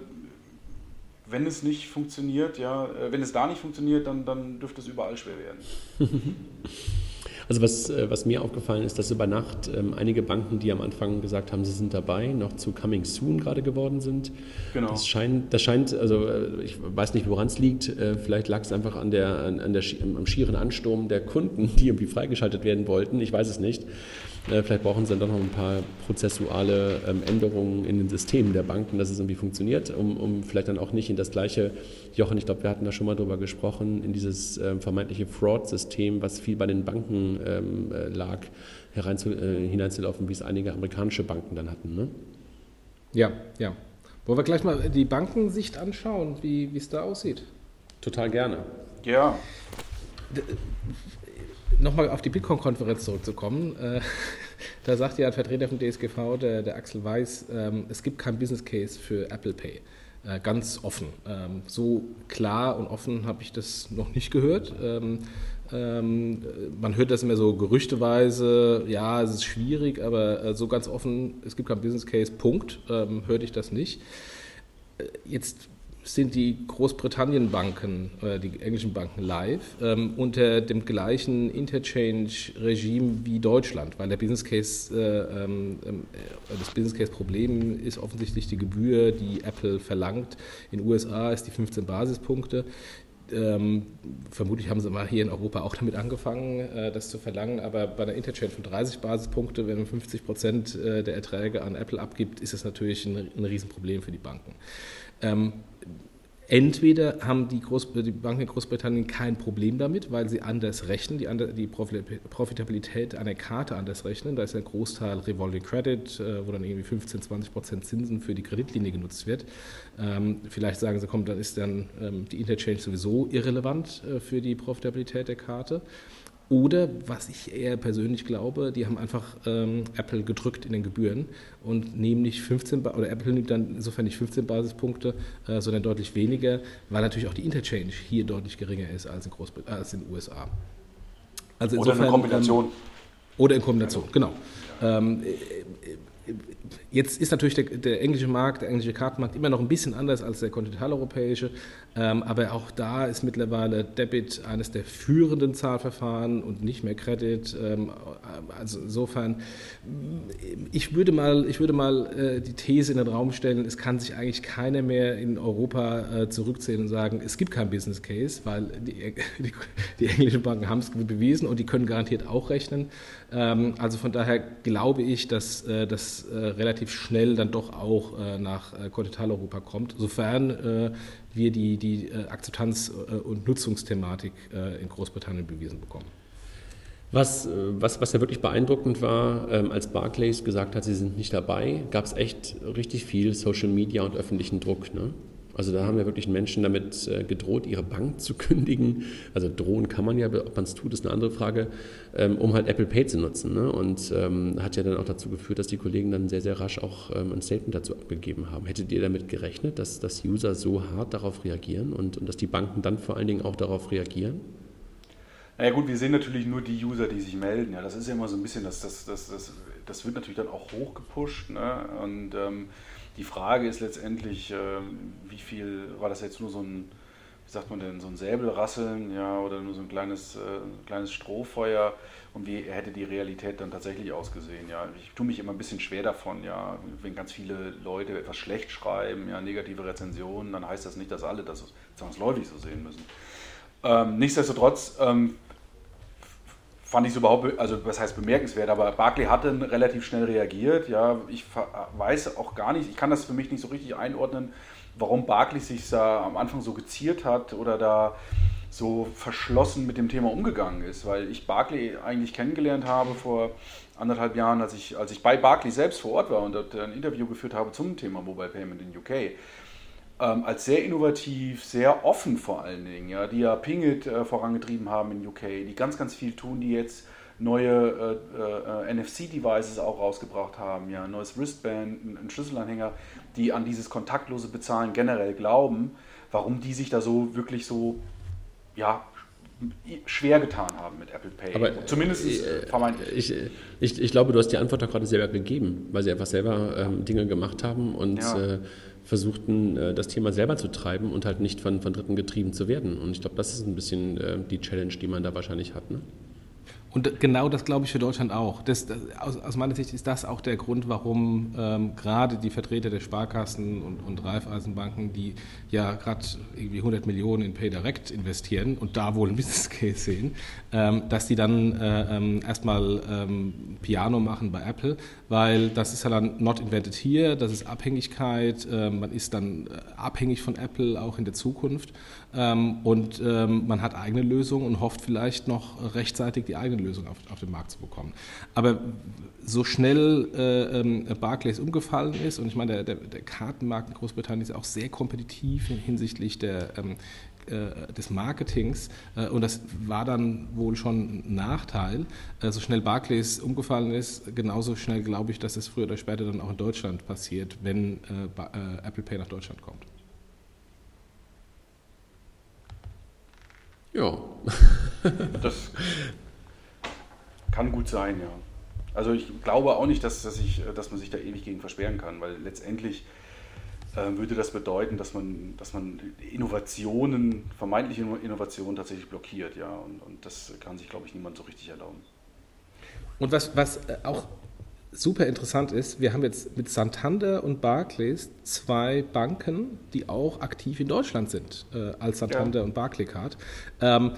Wenn es nicht funktioniert, ja, äh, wenn es da nicht funktioniert, dann, dann dürfte es überall schwer werden. Also was, äh, was mir aufgefallen ist, dass über Nacht ähm, einige Banken, die am Anfang gesagt haben, sie sind dabei, noch zu Coming Soon gerade geworden sind. Genau. Das scheint, das scheint, also äh, ich weiß nicht, woran es liegt. Äh, vielleicht lag es einfach an der, an, an der, am schieren Ansturm der Kunden, die irgendwie freigeschaltet werden wollten. Ich weiß es nicht. Äh, vielleicht brauchen sie dann doch noch ein paar prozessuale ähm, Änderungen in den Systemen der Banken, dass es irgendwie funktioniert, um, um vielleicht dann auch nicht in das gleiche, Jochen, ich glaube, wir hatten da schon mal drüber gesprochen, in dieses ähm, vermeintliche Fraud-System, was viel bei den Banken ähm, äh, lag, hereinzu, äh, hineinzulaufen, wie es einige amerikanische Banken dann hatten. Ne? Ja, ja. Wollen wir gleich mal die Bankensicht anschauen, wie es da aussieht? Total gerne. Ja. Nochmal auf die Bitcoin-Konferenz zurückzukommen. Äh, da sagt ja ein Vertreter vom DSGV, der, der Axel Weiß, ähm, es gibt kein Business Case für Apple Pay. Äh, ganz offen. Ähm, so klar und offen habe ich das noch nicht gehört. Ähm, man hört das immer so gerüchteweise, ja, es ist schwierig, aber äh, so ganz offen, es gibt kein Business Case, Punkt, hörte ich das nicht. Jetzt sind die Großbritannien-Banken, äh, die englischen Banken live, ähm, unter dem gleichen Interchange-Regime wie Deutschland, weil der Business Case, äh, ähm, äh, das Business Case-Problem ist offensichtlich die Gebühr, die Apple verlangt. In den USA ist die 15 Basispunkte. Ähm, vermutlich haben sie mal hier in Europa auch damit angefangen, äh, das zu verlangen, aber bei einer Interchange von 30 Basispunkte, wenn man 50 Prozent äh, der Erträge an Apple abgibt, ist das natürlich ein, ein Riesenproblem für die Banken. Ähm, entweder haben die, die, Banken in Großbritannien kein Problem damit, weil sie anders rechnen, die, die, Profitabilität einer Karte anders rechnen. Da ist ein Großteil Revolving Credit, äh, wo dann irgendwie 15, 20 Prozent Zinsen für die Kreditlinie genutzt wird. Ähm, vielleicht sagen sie, komm, dann ist dann ähm, die Interchange sowieso irrelevant äh, für die Profitabilität der Karte. Oder, was ich eher persönlich glaube, die haben einfach ähm, Apple gedrückt in den Gebühren und nehmen nicht 15, oder Apple nimmt dann insofern nicht 15 Basispunkte, äh, sondern deutlich weniger, weil natürlich auch die Interchange hier deutlich geringer ist als in, Großbrit als in den USA. Also insofern, oder in Kombination. Ähm, oder in Kombination, genau. Ähm, Jetzt ist natürlich der, der, englische Markt, der englische Kartenmarkt immer noch ein bisschen anders als der kontinentaleuropäische, ähm, aber auch da ist mittlerweile Debit eines der führenden Zahlverfahren und nicht mehr Credit. Ähm, also insofern, ich würde mal, ich würde mal äh, die These in den Raum stellen, es kann sich eigentlich keiner mehr in Europa äh, zurückzählen und sagen, es gibt keinen Business Case, weil die, die, die englischen Banken haben es bewiesen und die können garantiert auch rechnen. Ähm, also von daher glaube ich, dass äh, das äh, relativ schnell dann doch auch äh, nach Kontinentaleuropa kommt, sofern wir die, die Akzeptanz- und Nutzungsthematik in Großbritannien bewiesen bekommen. Was, was, was ja wirklich beeindruckend war, ähm, als Barclays gesagt hat, sie sind nicht dabei, gab es echt richtig viel Social Media und öffentlichen Druck. Ne? Also da haben ja wirklich Menschen damit äh, gedroht, ihre Bank zu kündigen. Also drohen kann man ja, ob man es tut, ist eine andere Frage, ähm, um halt Apple Pay zu nutzen. Ne? Und ähm, hat ja dann auch dazu geführt, dass die Kollegen dann sehr, sehr rasch auch ähm, ein Statement dazu abgegeben haben. Hättet ihr damit gerechnet, dass, dass User so hart darauf reagieren und, und dass die Banken dann vor allen Dingen auch darauf reagieren? Naja gut, wir sehen natürlich nur die User, die sich melden. Ja, das ist ja immer so ein bisschen, das, das, das, das, das wird natürlich dann auch hochgepusht. Ne? Und ähm, die Frage ist letztendlich, ähm, wie viel war das jetzt nur so ein, wie sagt man denn, so ein Säbelrasseln, ja, oder nur so ein kleines, äh, kleines Strohfeuer und wie hätte die Realität dann tatsächlich ausgesehen, ja. Ich tue mich immer ein bisschen schwer davon, ja, wenn ganz viele Leute etwas schlecht schreiben, ja, negative Rezensionen, dann heißt das nicht, dass alle das zwangsläufig so sehen müssen. Ähm, nichtsdestotrotz ähm, fand ich es überhaupt, also was heißt bemerkenswert, aber Barclay hat dann relativ schnell reagiert. Ja, ich weiß auch gar nicht, ich kann das für mich nicht so richtig einordnen, warum Barclay sich da am Anfang so geziert hat oder da so verschlossen mit dem Thema umgegangen ist, weil ich Barclay eigentlich kennengelernt habe vor anderthalb Jahren, als ich, als ich bei Barclay selbst vor Ort war und dort ein Interview geführt habe zum Thema Mobile Payment in UK. Ähm, als sehr innovativ, sehr offen vor allen Dingen, ja, die ja Pingit äh, vorangetrieben haben in UK, die ganz, ganz viel tun, die jetzt neue äh, äh, NFC-Devices auch rausgebracht haben, ja, ein neues Wristband, ein, ein Schlüsselanhänger, die an dieses kontaktlose Bezahlen generell glauben, warum die sich da so wirklich so ja, schwer getan haben mit Apple Pay. Aber zumindest äh, vermeintlich. Ich, ich, ich, glaube, du hast die Antwort doch gerade selber gegeben, weil sie einfach selber ähm, Dinge gemacht haben und ja. äh, versuchten, äh, das Thema selber zu treiben und halt nicht von, von Dritten getrieben zu werden. Und ich glaube, das ist ein bisschen äh, die Challenge, die man da wahrscheinlich hat. Ne? Und genau das glaube ich für Deutschland auch. Das, das, aus, aus, meiner Sicht ist das auch der Grund, warum ähm, gerade die Vertreter der Sparkassen und, und Raiffeisenbanken, die ja gerade irgendwie 100 Millionen in PayDirect investieren und da wohl ein Business Case sehen, ähm, dass die dann äh, ähm, erstmal ähm, Piano machen bei Apple, weil das ist ja dann not invented here, das ist Abhängigkeit, äh, man ist dann äh, abhängig von Apple auch in der Zukunft und ähm, man hat eigene Lösungen und hofft vielleicht noch rechtzeitig die eigene Lösung auf, auf den Markt zu bekommen. Aber so schnell äh, ähm, Barclays umgefallen ist, und ich meine, der, der, der, Kartenmarkt in Großbritannien ist auch sehr kompetitiv hinsichtlich der, ähm, äh, des Marketings, äh, und das war dann wohl schon ein Nachteil, so schnell Barclays umgefallen ist, genauso schnell glaube ich, dass es früher oder später dann auch in Deutschland passiert, wenn Apple Pay nach Deutschland kommt. Ja. das kann gut sein, ja. Also ich glaube auch nicht, dass, dass, ich, dass man sich da ewig gegen versperren kann, weil letztendlich äh, würde das bedeuten, dass man, dass man Innovationen, vermeintliche Innovationen tatsächlich blockiert, ja. Und, und das kann sich, glaube ich, niemand so richtig erlauben. Und was, was äh, auch super interessant ist, wir haben jetzt mit Santander und Barclays zwei Banken, die auch aktiv in Deutschland sind, äh, als Santander ja. und Barclaycard. Ähm,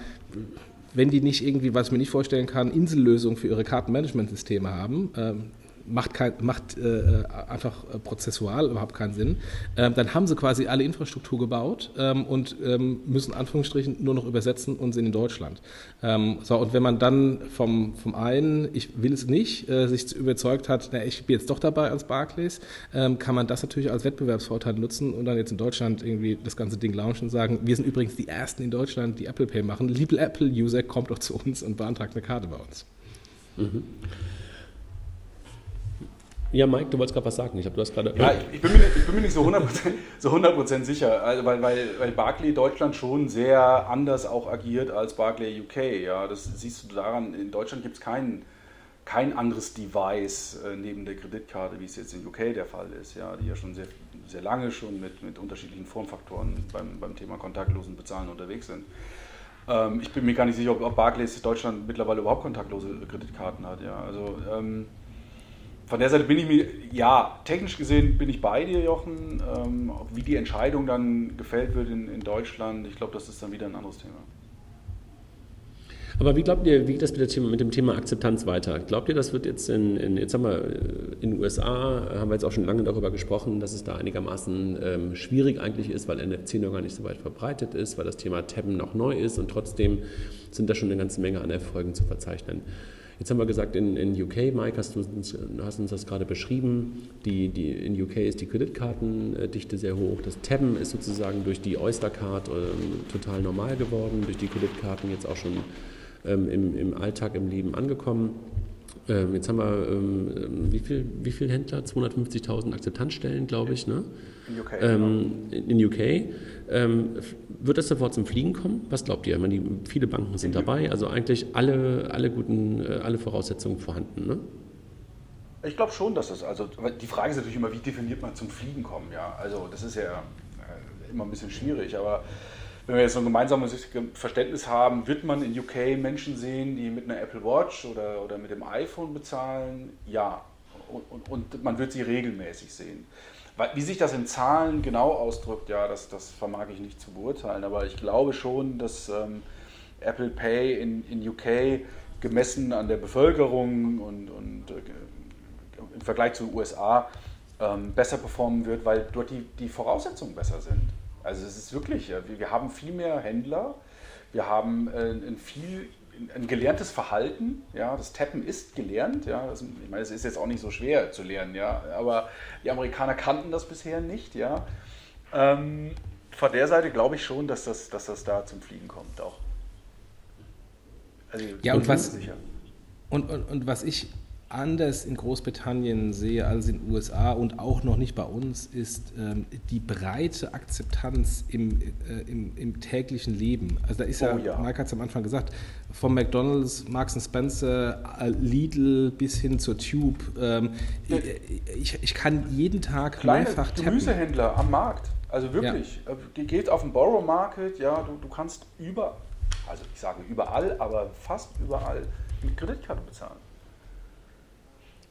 wenn die nicht irgendwie, was ich mir nicht vorstellen kann, Insellösungen für ihre Kartenmanagementsysteme haben, ähm, macht, kein, macht äh, einfach äh, prozessual überhaupt keinen Sinn. Ähm, dann haben sie quasi alle Infrastruktur gebaut ähm, und ähm, müssen Anführungsstrichen nur noch übersetzen und sind in Deutschland. Ähm, so, und wenn man dann vom, vom einen, ich will es nicht, äh, sich überzeugt hat, na, ich bin jetzt doch dabei als Barclays, ähm, kann man das natürlich als Wettbewerbsvorteil nutzen und dann jetzt in Deutschland irgendwie das ganze Ding launchen und sagen, wir sind übrigens die Ersten in Deutschland, die Apple Pay machen. Liebe Apple-User, kommt doch zu uns und beantragt eine Karte bei uns. Mhm. Ja, Mike, du wolltest gerade was sagen. Ich hab, du hast gerade. Ja, ich, bin mir, ich bin mir nicht so 100%, so 100 sicher, also weil, weil, weil Barclay Deutschland schon sehr anders auch agiert als Barclay UK. Ja, das siehst du daran, in Deutschland gibt es kein, kein anderes Device äh, neben der Kreditkarte, wie es jetzt in UK der Fall ist, ja, die ja schon sehr, sehr lange schon mit, mit unterschiedlichen Formfaktoren beim, beim Thema kontaktlosen Bezahlen unterwegs sind. Ähm, ich bin mir gar nicht sicher, ob, ob Barclays Deutschland mittlerweile überhaupt kontaktlose Kreditkarten hat. Ja, also. Ähm, von der Seite bin ich mir, ja, technisch gesehen bin ich bei dir, Jochen. Ähm, wie die Entscheidung dann gefällt wird in, in Deutschland, ich glaube, das ist dann wieder ein anderes Thema. Aber wie glaubt ihr, wie geht das mit, Thema, mit, dem Thema Akzeptanz weiter? Glaubt ihr, das wird jetzt in, in, jetzt haben wir in den USA, haben wir jetzt auch schon lange darüber gesprochen, dass es da einigermaßen ähm, schwierig eigentlich ist, weil NFC noch gar nicht so weit verbreitet ist, weil das Thema Tabben noch neu ist und trotzdem sind da schon eine ganze Menge an Erfolgen zu verzeichnen. Jetzt haben wir gesagt, in, in UK, Mike, hast du uns, hast uns das gerade beschrieben, die, die, in UK ist die Kreditkartendichte sehr hoch. Das Tabben ist sozusagen durch die Oyster Card ähm, total normal geworden, durch die Kreditkarten jetzt auch schon ähm, im, im Alltag, im Leben angekommen. Ähm, jetzt haben wir, ähm, wie viele wie viel Händler? 250.000 Akzeptanzstellen, glaube ich, ne? In UK. Ähm, genau. in UK. Ähm, wird das sofort zum Fliegen kommen? Was glaubt ihr? Meine, viele Banken sind dabei, also eigentlich alle, alle guten, äh, alle Voraussetzungen vorhanden, ne? Ich glaube schon, dass das, also die Frage ist natürlich immer, wie definiert man zum Fliegen kommen, ja? Also das ist ja äh, immer ein bisschen schwierig, aber wenn wir jetzt so ein gemeinsames Verständnis haben, wird man in UK Menschen sehen, die mit einer Apple Watch oder, oder mit dem iPhone bezahlen? Ja. Und, und, und man wird sie regelmäßig sehen. Wie sich das in Zahlen genau ausdrückt, ja, das, das vermag ich nicht zu beurteilen, aber ich glaube schon, dass ähm, Apple Pay in, in UK gemessen an der Bevölkerung und, und äh, im Vergleich zu den USA ähm, besser performen wird, weil dort die, die Voraussetzungen besser sind. Also es ist wirklich, wir haben viel mehr Händler, Wir haben äh, ein viel ein gelerntes Verhalten, ja, das Tappen ist gelernt, ja, das, ich meine, es ist jetzt auch nicht so schwer zu lernen, ja, aber die Amerikaner kannten das bisher nicht, ja. Ähm, von der Seite glaube ich schon, dass das, dass das da zum Fliegen kommt auch. Also, ja, und was, und, und, und was ich anders in Großbritannien sehe als in den USA und auch noch nicht bei uns, ist ähm, die breite Akzeptanz im, äh, im, im, täglichen Leben. Also da ist ja, oh, ja. Mike hat es am Anfang gesagt, vom McDonalds, Marks Spencer, äh, Lidl bis hin zur Tube. Ähm, ich, ich, kann jeden Tag Kleine mehrfach tappen. Gemüsehändler am Markt. Also wirklich, ja. Äh, geht auf den Borough Market, ja, du, du kannst über, also ich sage überall, aber fast überall mit Kreditkarte bezahlen.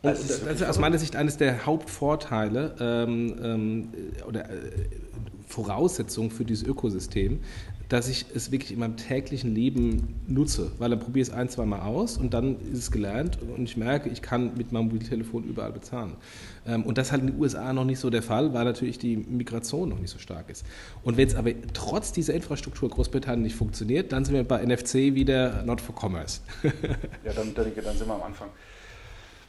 Also das ist aus meiner Sicht eines der Hauptvorteile ähm, ähm, oder äh, Voraussetzungen für dieses Ökosystem, dass ich es wirklich in meinem täglichen Leben nutze, weil dann probiere ich es ein, zwei Mal aus und dann ist es gelernt und ich merke, ich kann mit meinem Mobiltelefon überall bezahlen. Ähm, und das ist halt in den USA noch nicht so der Fall, weil natürlich die Migration noch nicht so stark ist. Und wenn es aber trotz dieser Infrastruktur Großbritannien nicht funktioniert, dann sind wir bei NFC wieder not for commerce. ja, dann, dann, dann sind wir am Anfang.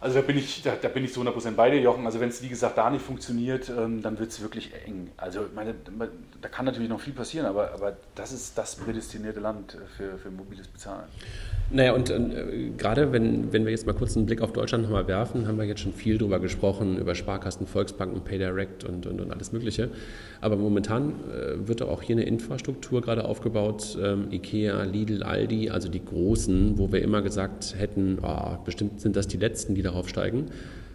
Also da bin ich, da, da bin ich zu 100% bei dir, Jochen. Also wenn es, wie gesagt, da nicht funktioniert, ähm, dann wird es wirklich eng. Also meine, da kann natürlich noch viel passieren, aber, aber das ist das prädestinierte Land für, für mobiles Bezahlen. Naja, und äh, gerade wenn, wenn wir jetzt mal kurz einen Blick auf Deutschland nochmal werfen, haben wir jetzt schon viel darüber gesprochen, über Sparkassen, Volksbanken, PayDirect und, und, und alles Mögliche. Aber momentan äh, wird auch hier eine Infrastruktur gerade aufgebaut, ähm, Ikea, Lidl, Aldi, also die Großen, wo wir immer gesagt hätten, oh, bestimmt sind das die Letzten, die darauf steigen,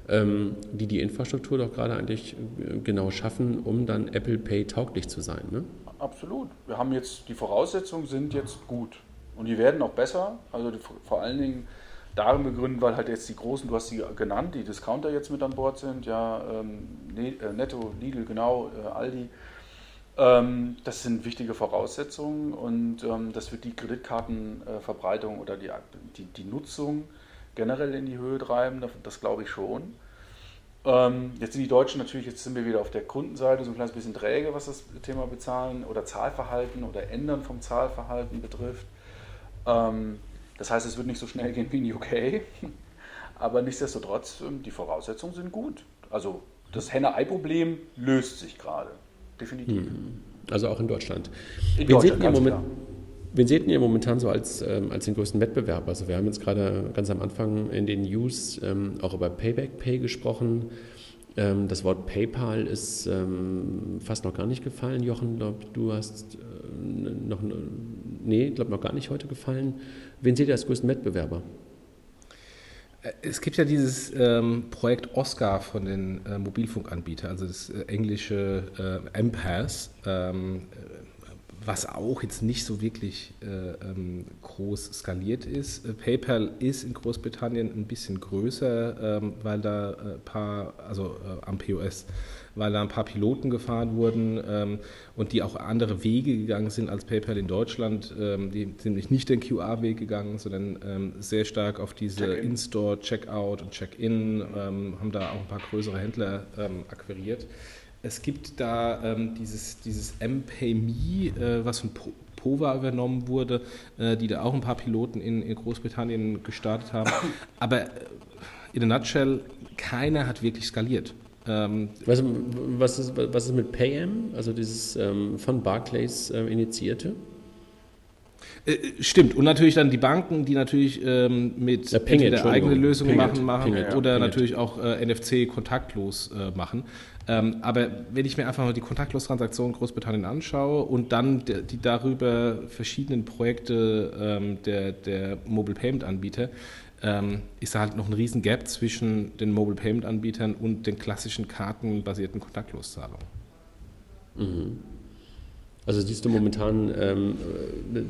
ähm, die die Infrastruktur doch gerade eigentlich äh, genau schaffen, um dann Apple Pay tauglich zu sein. Ne? Absolut. Wir haben jetzt, die Voraussetzungen sind jetzt gut. Und die werden auch besser. Also die, vor allen Dingen darin begründet, weil halt jetzt die großen, du hast sie genannt, die Discounter jetzt mit an Bord sind, ja, ähm, ne, äh, Netto, Lidl, genau, äh, Aldi. Ähm, das sind wichtige Voraussetzungen und ähm, das wird die Kreditkartenverbreitung oder die, die, die, Nutzung generell in die Höhe treiben, das, glaube ich schon. Ähm, jetzt sind die Deutschen natürlich, jetzt sind wir wieder auf der Kundenseite so ein kleines bisschen träge, was das Thema Bezahlen oder Zahlverhalten oder Ändern vom Zahlverhalten betrifft. Ähm, das heißt, es wird nicht so schnell gehen wie in UK, aber nichtsdestotrotz, ähm, die Voraussetzungen sind gut. Also das Henne-Ei-Problem löst sich gerade, definitiv. Mhm. Also auch in Deutschland. In wen, Deutschland seht Moment, wen seht ihr momentan so als, ähm, als den größten Wettbewerb? Also wir haben jetzt gerade ganz am Anfang in den News ähm, auch über Payback Pay gesprochen. Ähm, das Wort PayPal ist ähm, fast noch gar nicht gefallen. Jochen, glaub, du hast äh, noch, nee, glaube noch gar nicht heute gefallen. Wen seht ihr als größten Wettbewerber? Äh, es gibt ja dieses ähm, Projekt Oscar von den äh, Mobilfunkanbietern, also das äh, englische äh, MPAS. Ähm, was auch jetzt nicht so wirklich äh, ähm, groß skaliert ist. Äh, PayPal ist in Großbritannien ein bisschen größer, ähm, weil da ein äh, paar, also äh, am POS, weil da ein paar Piloten gefahren wurden ähm, und die auch andere Wege gegangen sind als PayPal in Deutschland. Ähm, die sind nämlich nicht den QR-Weg gegangen, sondern ähm, sehr stark auf diese In-Store, Checkout und Check-in, ähm, haben da auch ein paar größere Händler akquiriert. Es gibt da ähm, dieses, dieses MPayMe, äh, was von Pova übernommen wurde, äh, die da auch ein paar Piloten in, in Großbritannien gestartet haben. Aber äh, in a nutshell, keiner hat wirklich skaliert. Ähm, was, was, ist, was ist mit PayM, also dieses ähm, von Barclays äh, initiierte? Äh, stimmt. Und natürlich dann die Banken, die natürlich ähm, mit ja, Pingit, eigene Lösungen machen, machen Pingit, oder Pingit. natürlich auch äh, NFC kontaktlos äh, machen. Ähm, aber wenn ich mir einfach mal die Kontaktlos-Transaktionen Großbritannien anschaue und dann die, die darüber verschiedenen Projekte ähm, der, der Mobile Payment-Anbieter, ähm, ist da halt noch ein riesen Gap zwischen den Mobile Payment-Anbietern und den klassischen kartenbasierten Kontaktloszahlungen. Mhm. Also siehst du momentan ähm,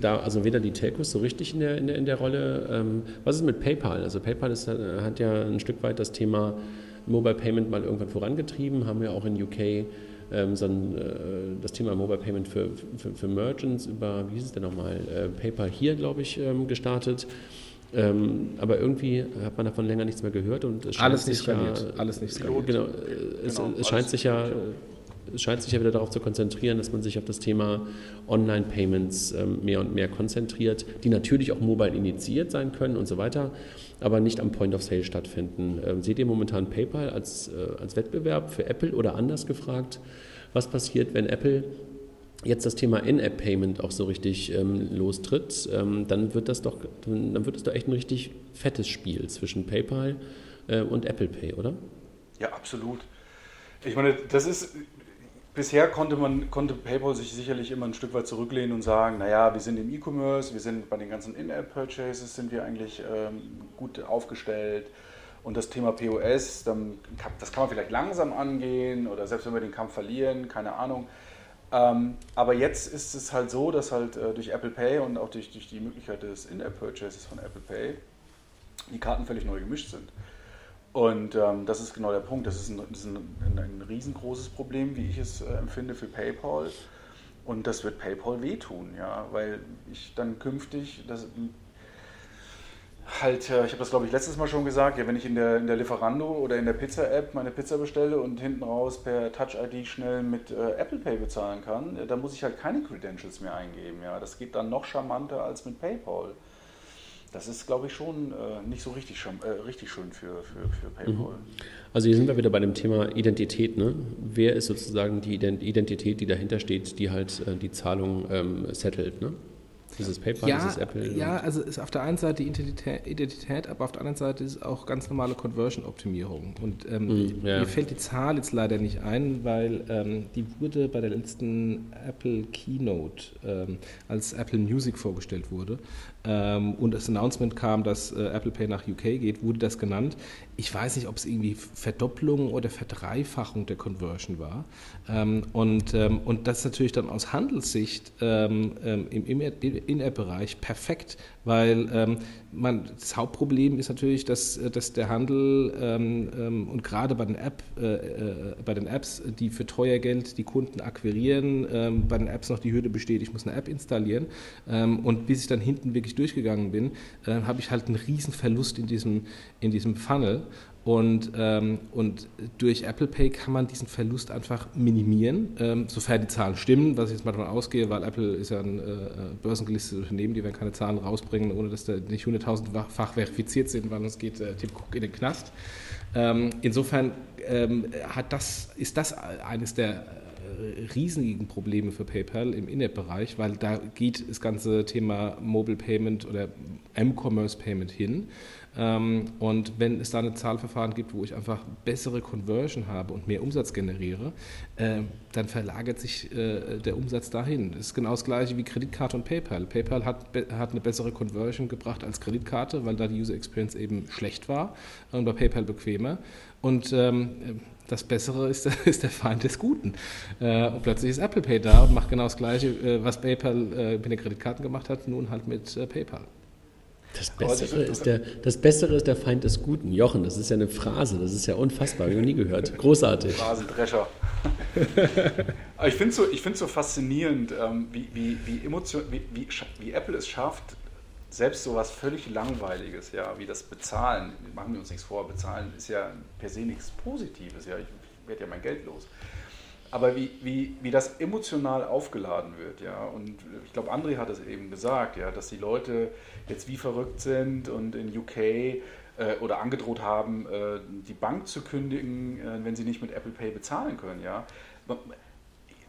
da, also weder die Telcos so richtig in der, in der, in der Rolle. Ähm, was ist mit PayPal? Also PayPal ist, hat ja ein Stück weit das Thema Mobile Payment mal irgendwann vorangetrieben, haben wir auch in UK ähm, so ein, äh, das Thema Mobile Payment für, für, für, Merchants über, wie hieß es denn nochmal, äh, PayPal hier, glaube ich, ähm, gestartet. Ähm, aber irgendwie hat man davon länger nichts mehr gehört und es scheint alles nicht skaliert. Ja, alles nicht skaliert. Genau, es, genau, es scheint sich ja scheint sich ja wieder darauf zu konzentrieren, dass man sich auf das Thema Online-Payments ähm, mehr und mehr konzentriert, die natürlich auch mobile initiiert sein können und so weiter, aber nicht am Point of Sale stattfinden. Ähm, seht ihr momentan PayPal als, äh, als Wettbewerb für Apple oder anders gefragt? Was passiert, wenn Apple jetzt das Thema In-App-Payment auch so richtig ähm, lostritt, ähm, dann wird das doch, dann wird es doch echt ein richtig fettes Spiel zwischen PayPal äh, und Apple Pay, oder? Ja, absolut. Ich meine, das ist bisher konnte man konnte PayPal sich sicherlich immer ein Stück weit zurücklehnen und sagen, naja, wir sind im E-Commerce, wir sind bei den ganzen In-App-Purchases sind wir eigentlich ähm, gut aufgestellt. Und das Thema POS, dann, das kann man vielleicht langsam angehen oder selbst wenn wir den Kampf verlieren, keine Ahnung. Ähm, aber jetzt ist es halt so, dass halt äh, durch Apple Pay und auch durch, durch die Möglichkeit des In-App-Purchases von Apple Pay die Karten völlig neu gemischt sind. Und ähm, das ist genau der Punkt. Das ist, ein, das ist ein, ein, riesengroßes Problem, wie ich es äh, empfinde, für PayPal. Und das wird PayPal wehtun, ja, weil ich dann künftig das halt, äh, ich habe das glaube ich letztes Mal schon gesagt, ja, wenn ich in der, in der Lieferando oder in der Pizza-App meine Pizza bestelle und hinten raus per Touch-ID schnell mit äh, Apple Pay bezahlen kann, dann muss ich halt keine Credentials mehr eingeben. Ja. Das geht dann noch charmanter als mit PayPal. Das ist, glaube ich, schon äh, nicht so richtig, äh, richtig schön für, für, für PayPal. Mhm. Also hier sind wir wieder bei dem Thema Identität. Ne? Wer ist sozusagen die Identität, die dahinter steht, die halt äh, die Zahlung ähm, settelt? Ne? Dieses PayPal, ja, dieses Apple. Ja, also ist auf der einen Seite die Identität, Identität, aber auf der anderen Seite ist es auch ganz normale Conversion-Optimierung. Und ähm, mm, ja. mir fällt die Zahl jetzt leider nicht ein, weil ähm, die wurde bei der letzten Apple Keynote, ähm, als Apple Music vorgestellt wurde, und das Announcement kam, dass äh, Apple Pay nach UK geht, wurde das genannt. Ich weiß nicht, ob es irgendwie Verdopplung oder Verdreifachung der Conversion war. Ähm, und, ähm, und das ist natürlich dann aus Handelssicht ähm, ähm, im In-App-Bereich perfekt, weil ähm, man, das Hauptproblem ist natürlich, dass, äh, dass der Handel ähm, und gerade bei den, App, äh, äh, bei den Apps, die für teuer Geld die Kunden akquirieren, bei den Apps noch die Hürde besteht, ich muss eine App installieren und bis ich dann hinten wirklich durchgegangen bin, äh, habe ich halt einen riesen Verlust in diesem, in diesem Funnel und, ähm, und durch Apple Pay kann man diesen Verlust einfach minimieren, ähm, sofern die Zahlen stimmen, was ich jetzt mal davon ausgehe, weil Apple ist ja ein äh, börsengelistetes Unternehmen, die werden keine Zahlen rausbringen, ohne dass da nicht hunderttausendfach verifiziert sind, weil sonst geht äh, Tim Cook in den Knast. Ähm, insofern ähm, hat das, ist das eines der äh, riesigen Probleme für PayPal im In-App-Bereich, weil da geht das ganze Thema Mobile Payment oder M-Commerce Payment hin. Ähm, und wenn es da eine Zahlverfahren gibt, wo ich einfach bessere Conversion habe und mehr Umsatz generiere, äh, dann verlagert sich äh, der Umsatz dahin. Das ist genau das gleiche wie Kreditkarte und PayPal. PayPal hat, hat eine bessere Conversion gebracht als Kreditkarte, weil da die User Experience eben schlecht war und bei PayPal bequemer. Und ähm, das Bessere ist, ist, der Feind des Guten. Äh, und plötzlich ist Apple Pay da und macht genau das Gleiche, äh, was PayPal mit den Kreditkarten gemacht hat, nun halt mit PayPal. Das Bessere, ist der, das Bessere ist der Feind des Guten. Jochen, das ist ja eine Phrase, das ist ja unfassbar, habe ich noch nie gehört. Großartig. Phrasendrescher. Ich finde es so, so faszinierend, ähm, wie, wie, wie, Emotion, wie, wie, wie Apple es schafft, selbst so was völlig Langweiliges, ja, wie das Bezahlen, machen wir uns nichts vor, Bezahlen ist ja per se nichts Positives, ja, ich werde ja mein Geld los aber wie, wie, wie das emotional aufgeladen wird, ja. Und ich glaube, André hat es eben gesagt, ja, dass die Leute jetzt wie verrückt sind und in UK äh, oder angedroht haben, äh, die Bank zu kündigen, äh, wenn sie nicht mit Apple Pay bezahlen können, ja.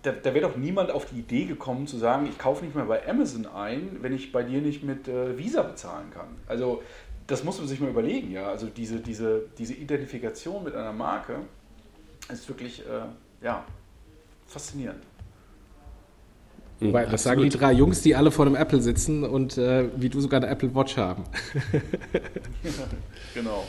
Da, da wäre doch niemand auf die Idee gekommen zu sagen, ich kaufe nicht mehr bei Amazon ein, wenn ich bei dir nicht mit äh, Visa bezahlen kann. Also das muss man sich mal überlegen, ja. Also diese, diese, diese Identifikation mit einer Marke ist wirklich, äh, ja, faszinierend. Wobei, das sagen die drei Jungs, die alle vor einem Apple sitzen und äh, wie du sogar eine Apple Watch haben. genau.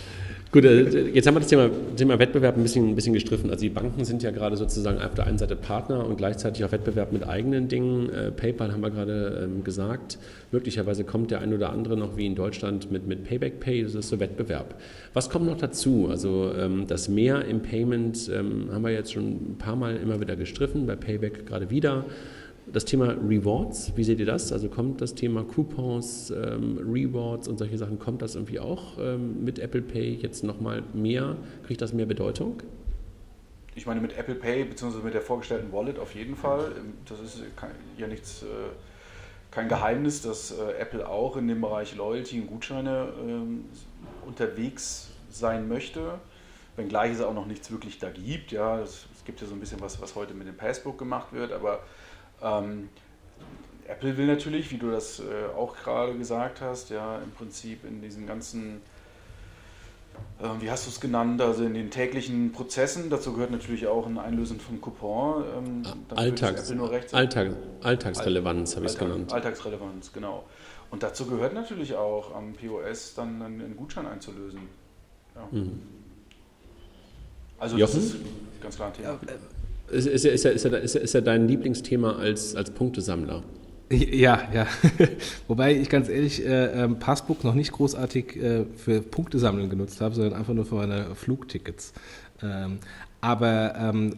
Gut, äh, jetzt haben wir das Thema, Thema Wettbewerb ein bisschen, ein bisschen gestriffen. Also die Banken sind ja gerade sozusagen auf der einen Seite Partner und gleichzeitig auch Wettbewerb mit eigenen Dingen. Äh, PayPal haben wir gerade ähm, gesagt. Möglicherweise kommt der ein oder andere noch wie in Deutschland mit, mit Payback Pay. Das ist so Wettbewerb. Was kommt noch dazu? Also ähm, das Mehr im Payment ähm, haben wir jetzt schon ein paar Mal immer wieder gestriffen, bei Payback gerade wieder. Das Thema Rewards, wie seht ihr das? Also kommt das Thema Coupons, ähm, Rewards und solche Sachen, kommt das irgendwie auch ähm, mit Apple Pay jetzt nochmal mehr? Kriegt das mehr Bedeutung? ich meine, mit Apple Pay bzw. mit der vorgestellten Wallet auf jeden Fall. Ähm, das ist ja nichts, äh, kein Geheimnis, dass äh, Apple auch in dem Bereich Loyalty und Gutscheine ähm, unterwegs sein möchte. Wenngleich es auch noch nichts wirklich da gibt. Ja, es, gibt ja so ein bisschen was, was heute mit dem Passbook gemacht wird, aber ähm, Apple will natürlich, wie du das äh, auch gerade gesagt hast, ja, im Prinzip in diesen ganzen ähm, wie hast du es genannt, also in den täglichen Prozessen. Dazu gehört natürlich auch ein Einlösen von Coupon. Ähm, Alltags, Alltag, Alltagsrelevanz habe ich es genannt. Alltagsrelevanz, genau. Und dazu gehört natürlich auch am POS dann einen, Gutschein einzulösen. Ja. Mhm. Also Jochen? das ist ganz klar ein Thema. Ja, äh, ist, ist, ist, ist, ist, ist ja dein Lieblingsthema als, als Punktesammler? Ja, ja. Wobei ich ganz ehrlich äh, ähm, Passbook noch nicht großartig äh, für Punktesammeln genutzt habe, sondern einfach nur für meine Flugtickets. Ähm, aber ähm,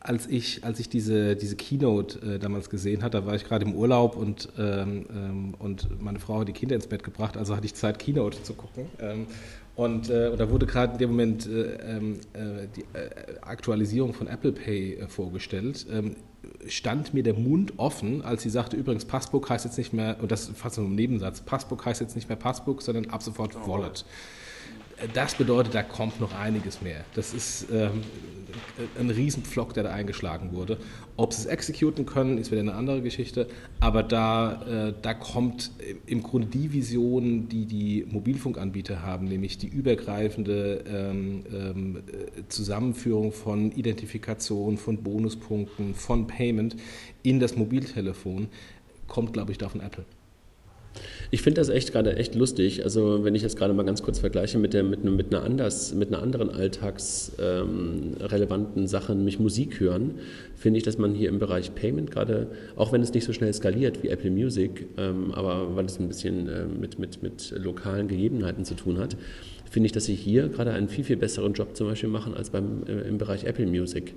als ich, als ich diese, diese Keynote äh, damals gesehen hatte, da war ich gerade im Urlaub und, ähm, ähm, und meine Frau hat die Kinder ins Bett gebracht, also hatte ich Zeit, Keynote zu gucken. Ähm, und, äh, da wurde gerade in dem Moment äh, äh die äh, Aktualisierung von Apple Pay äh, vorgestellt stand mir der Mund offen, als sie sagte, übrigens, Passbook heißt jetzt nicht mehr, und das fast so ein Nebensatz, Passbook heißt jetzt nicht mehr Passbook, sondern ab sofort Wallet. Das bedeutet, da kommt noch einiges mehr. Das ist ähm, ein Riesenpflock, der da eingeschlagen wurde. Ob sie es exekuten können, ist wieder eine andere Geschichte. Aber da, äh, da kommt im Grunde die Vision, die die Mobilfunkanbieter haben, nämlich die übergreifende ähm, ähm, Zusammenführung von Identifikation, von Bonuspunkten, von Payment in das Mobiltelefon, kommt, glaube ich, da von Apple. Ich finde das echt gerade echt lustig. Also wenn ich jetzt gerade mal ganz kurz vergleiche mit, der, mit, mit, einer, anders, mit einer anderen alltagsrelevanten ähm, Sache, nämlich Musik hören, finde ich, dass man hier im Bereich Payment gerade, auch wenn es nicht so schnell skaliert wie Apple Music, ähm, aber weil es ein bisschen äh, mit, mit, mit lokalen Gegebenheiten zu tun hat, finde ich, dass sie hier gerade einen viel, viel besseren Job zum Beispiel machen als beim, äh, im Bereich Apple Music.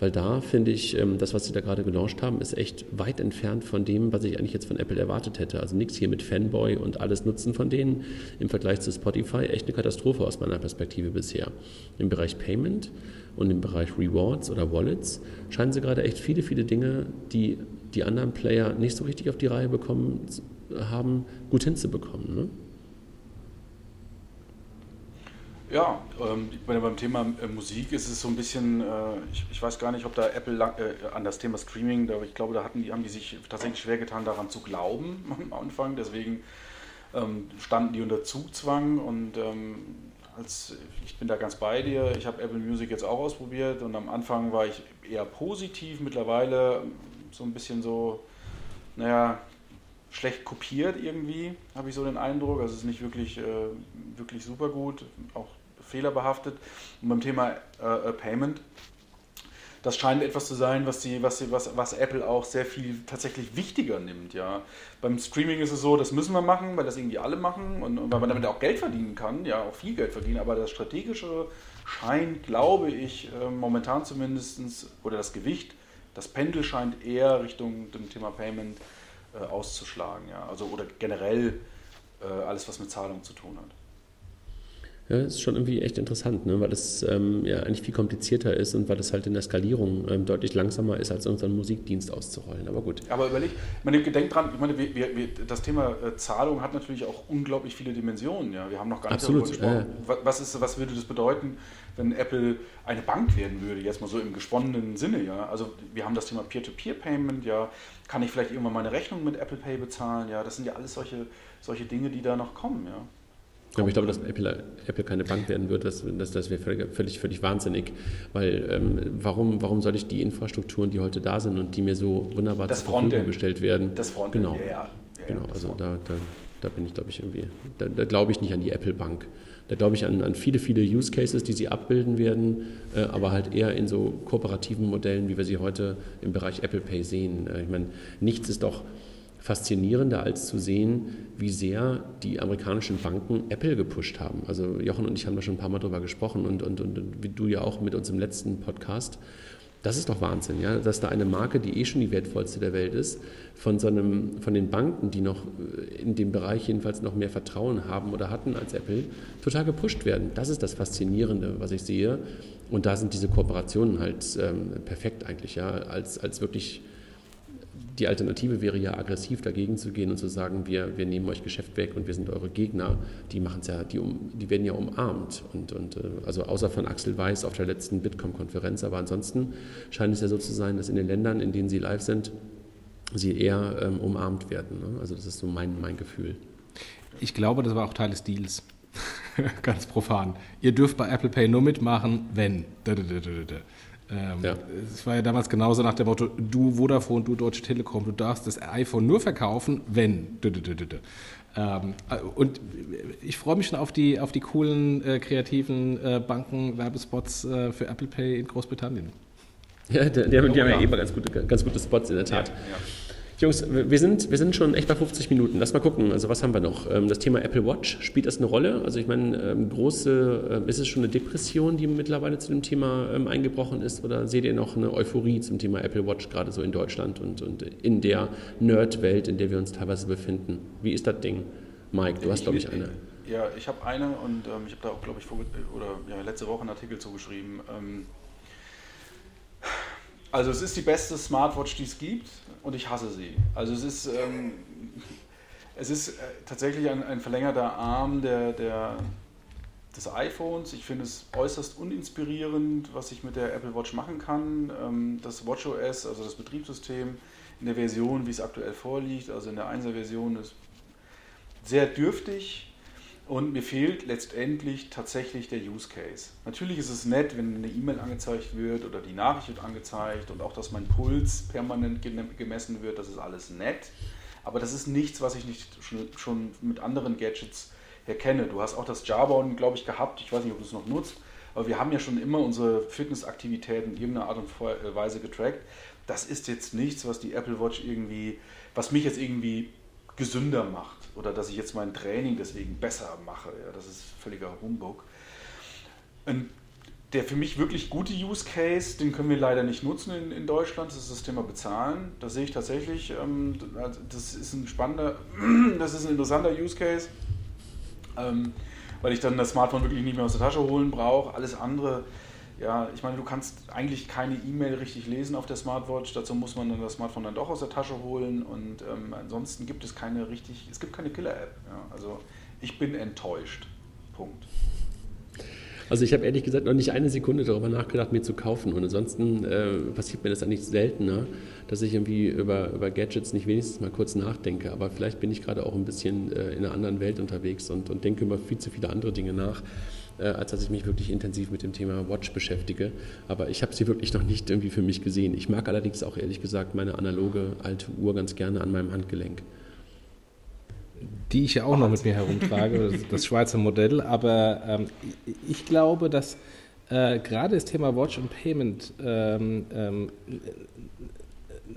Weil da finde ich, ähm, das, was sie da gerade gelauncht haben, ist echt weit entfernt von dem, was ich eigentlich jetzt von Apple erwartet hätte. Also nichts hier mit Fanboy und alles Nutzen von denen. Im Vergleich zu Spotify echt eine Katastrophe aus meiner Perspektive bisher. Im Bereich Payment und im Bereich Rewards oder Wallets scheinen sie gerade echt viele, viele Dinge, die die anderen Player nicht so richtig auf die Reihe bekommen haben, gut hinzubekommen. Ne? Ja, ähm, beim Thema äh, Musik ist es so ein bisschen, äh, ich, ich, weiß gar nicht, ob da Apple lang, äh, an das Thema Streaming, da, ich glaube, da hatten die, haben die sich tatsächlich schwer getan, daran zu glauben am Anfang. Deswegen ähm, standen die unter Zugzwang und ähm, als, ich bin da ganz bei dir. Ich habe Apple Music jetzt auch ausprobiert und am Anfang war ich eher positiv. Mittlerweile so ein bisschen so, naja, schlecht kopiert irgendwie, habe ich so den Eindruck. Also es ist nicht wirklich, äh, wirklich super gut. Auch fehlerbehaftet. Und beim Thema äh, äh, Payment, das scheint etwas zu sein, was, die, was, die, was, was Apple auch sehr viel tatsächlich wichtiger nimmt. Ja. Beim Streaming ist es so, das müssen wir machen, weil das irgendwie alle machen und, und weil man damit auch Geld verdienen kann, ja, auch viel Geld verdienen, aber das Strategische scheint, glaube ich, äh, momentan zumindest, oder das Gewicht, das Pendel scheint eher Richtung dem Thema Payment äh, auszuschlagen. Ja. Also, oder generell äh, alles, was mit Zahlung zu tun hat. Ja, das ist schon irgendwie echt interessant, ne? weil das ähm, ja eigentlich viel komplizierter ist und weil das halt in der Skalierung ähm, deutlich langsamer ist, als unseren Musikdienst auszurollen. Aber gut. Aber überleg, ich meine, denk dran, ich meine, wir, wir, das Thema äh, Zahlung hat natürlich auch unglaublich viele Dimensionen. Ja? Wir haben noch gar nicht Absolut, darüber gesprochen. Äh. Was, ist, was würde das bedeuten, wenn Apple eine Bank werden würde, jetzt mal so im gesponnenen Sinne? Ja? Also wir haben das Thema Peer-to-Peer-Payment, ja. Kann ich vielleicht irgendwann meine Rechnung mit Apple Pay bezahlen? Ja, das sind ja alles solche, solche Dinge, die da noch kommen, ja. Aber ich glaube, dass Apple, Apple keine Bank werden wird, das, das, das wäre völlig, völlig, wahnsinnig. Weil ähm, warum, warum soll ich die Infrastrukturen, die heute da sind und die mir so wunderbar das zur Verfügung gestellt werden, das Frontend, genau, ja, ja. genau, also da, da, da, bin ich, glaube ich, irgendwie, da, da glaube ich nicht an die Apple Bank. Da glaube ich an, an, viele, viele Use Cases, die sie abbilden werden, äh, aber halt eher in so kooperativen Modellen, wie wir sie heute im Bereich Apple Pay sehen. Äh, ich meine, nichts ist doch faszinierender als zu sehen, wie sehr die amerikanischen Banken Apple gepusht haben. Also Jochen und ich haben da schon ein paar Mal drüber gesprochen und, und, und wie du ja auch mit uns im letzten Podcast. Das ist doch Wahnsinn, ja? dass da eine Marke, die eh schon die wertvollste der Welt ist, von, so einem, von den Banken, die noch äh, in dem Bereich jedenfalls noch mehr Vertrauen haben oder hatten als Apple, total gepusht werden. Das ist das Faszinierende, was ich sehe. Und da sind diese Kooperationen halt ähm, perfekt eigentlich, ja, als, als wirklich die Alternative wäre ja aggressiv dagegen zu gehen und zu sagen, wir, wir nehmen euch Geschäft weg und wir sind eure Gegner. Die machen ja, die, um, die werden ja umarmt. Und, und, äh, also außer von Axel Weiß auf der letzten Bitkom-Konferenz, aber ansonsten scheint es ja so zu sein, dass in den Ländern, in denen sie live sind, sie eher ähm, umarmt werden. Ne? Also das ist so mein, mein Gefühl. Ich glaube, das war auch Teil des Deals. Ganz profan. Ihr dürft bei Apple Pay nur mitmachen, wenn. Ähm, ja. Es war ja damals genauso nach dem Motto, du Vodafone, du Deutsche Telekom, du darfst das iPhone nur verkaufen, wenn. Ähm, und ich freue mich schon auf die, auf die coolen, äh, kreativen äh, Banken-Werbespots äh, für Apple Pay in Großbritannien. Ja, die, die, die haben ja immer ganz gute, ganz gute Spots in der Tat. Ja, ja. Jungs, wir sind, wir sind schon echt bei 50 Minuten. Lass mal gucken. Also was haben wir noch? Ähm, das Thema Apple Watch, spielt das eine Rolle? Also ich meine, ähm, große, äh, ist es schon eine Depression, die mittlerweile zu dem Thema ähm, eingebrochen ist? Oder seht ihr noch eine Euphorie zum Thema Apple Watch, gerade so in Deutschland und, und in der Nerd-Welt, in der wir uns teilweise befinden? Wie ist das Ding? Mike, du hast, glaube ich, eine. Ja, ich habe eine und ähm, ich habe da auch, glaube ich, vor, oder ja, letzte Woche einen Artikel zugeschrieben. Ähm, also es ist die beste Smartwatch, die es gibt und ich hasse sie. Also es ist, ähm, es ist äh, tatsächlich ein, ein, verlängerter Arm der, der, des iPhones. Ich finde es äußerst uninspirierend, was ich mit der Apple Watch machen kann. Ähm, das WatchOS, also das Betriebssystem in der Version, wie es aktuell vorliegt, also in der 1er Version, ist sehr dürftig und mir fehlt letztendlich tatsächlich der Use Case. Natürlich ist es nett, wenn eine E-Mail angezeigt wird oder die Nachricht wird angezeigt und auch, dass mein Puls permanent gemessen wird, das ist alles nett. Aber das ist nichts, was ich nicht schon mit anderen Gadgets erkenne. Du hast auch das Jawbone, glaube ich, gehabt. Ich weiß nicht, ob du es noch nutzt. Aber wir haben ja schon immer unsere Fitnessaktivitäten in irgendeiner Art und Weise getrackt. Das ist jetzt nichts, was die Apple Watch irgendwie, was mich jetzt irgendwie gesünder macht oder dass ich jetzt mein Training deswegen besser mache. Ja, das ist völliger Humbug. Und der für mich wirklich gute Use Case, den können wir leider nicht nutzen in, in Deutschland, das ist das Thema Bezahlen. Da sehe ich tatsächlich, ähm, das ist ein spannender, das ist ein interessanter Use Case, ähm, weil ich dann das Smartphone wirklich nicht mehr aus der Tasche holen brauche. Alles andere ja, ich meine, du kannst eigentlich keine E-Mail richtig lesen auf der Smartwatch. Dazu muss man dann das Smartphone dann doch aus der Tasche holen. Und ähm, ansonsten gibt es keine richtig, es gibt keine Killer-App. Ja. Also ich bin enttäuscht. Punkt. Also ich habe ehrlich gesagt noch nicht eine Sekunde darüber nachgedacht, mir zu kaufen. Und ansonsten äh, passiert mir das eigentlich seltener, dass ich irgendwie über, über Gadgets nicht wenigstens mal kurz nachdenke. Aber vielleicht bin ich gerade auch ein bisschen äh, in einer anderen Welt unterwegs und, und denke über viel zu viele andere Dinge nach äh, als dass ich mich wirklich intensiv mit dem Thema Watch beschäftige. Aber ich habe sie wirklich noch nicht irgendwie für mich gesehen. Ich mag allerdings auch ehrlich gesagt meine analoge alte Uhr ganz gerne an meinem Handgelenk. Die ich ja auch noch mit mir herumtrage, das Schweizer Modell. Aber ähm, ich glaube, dass äh, gerade das Thema Watch und Payment ähm, ähm,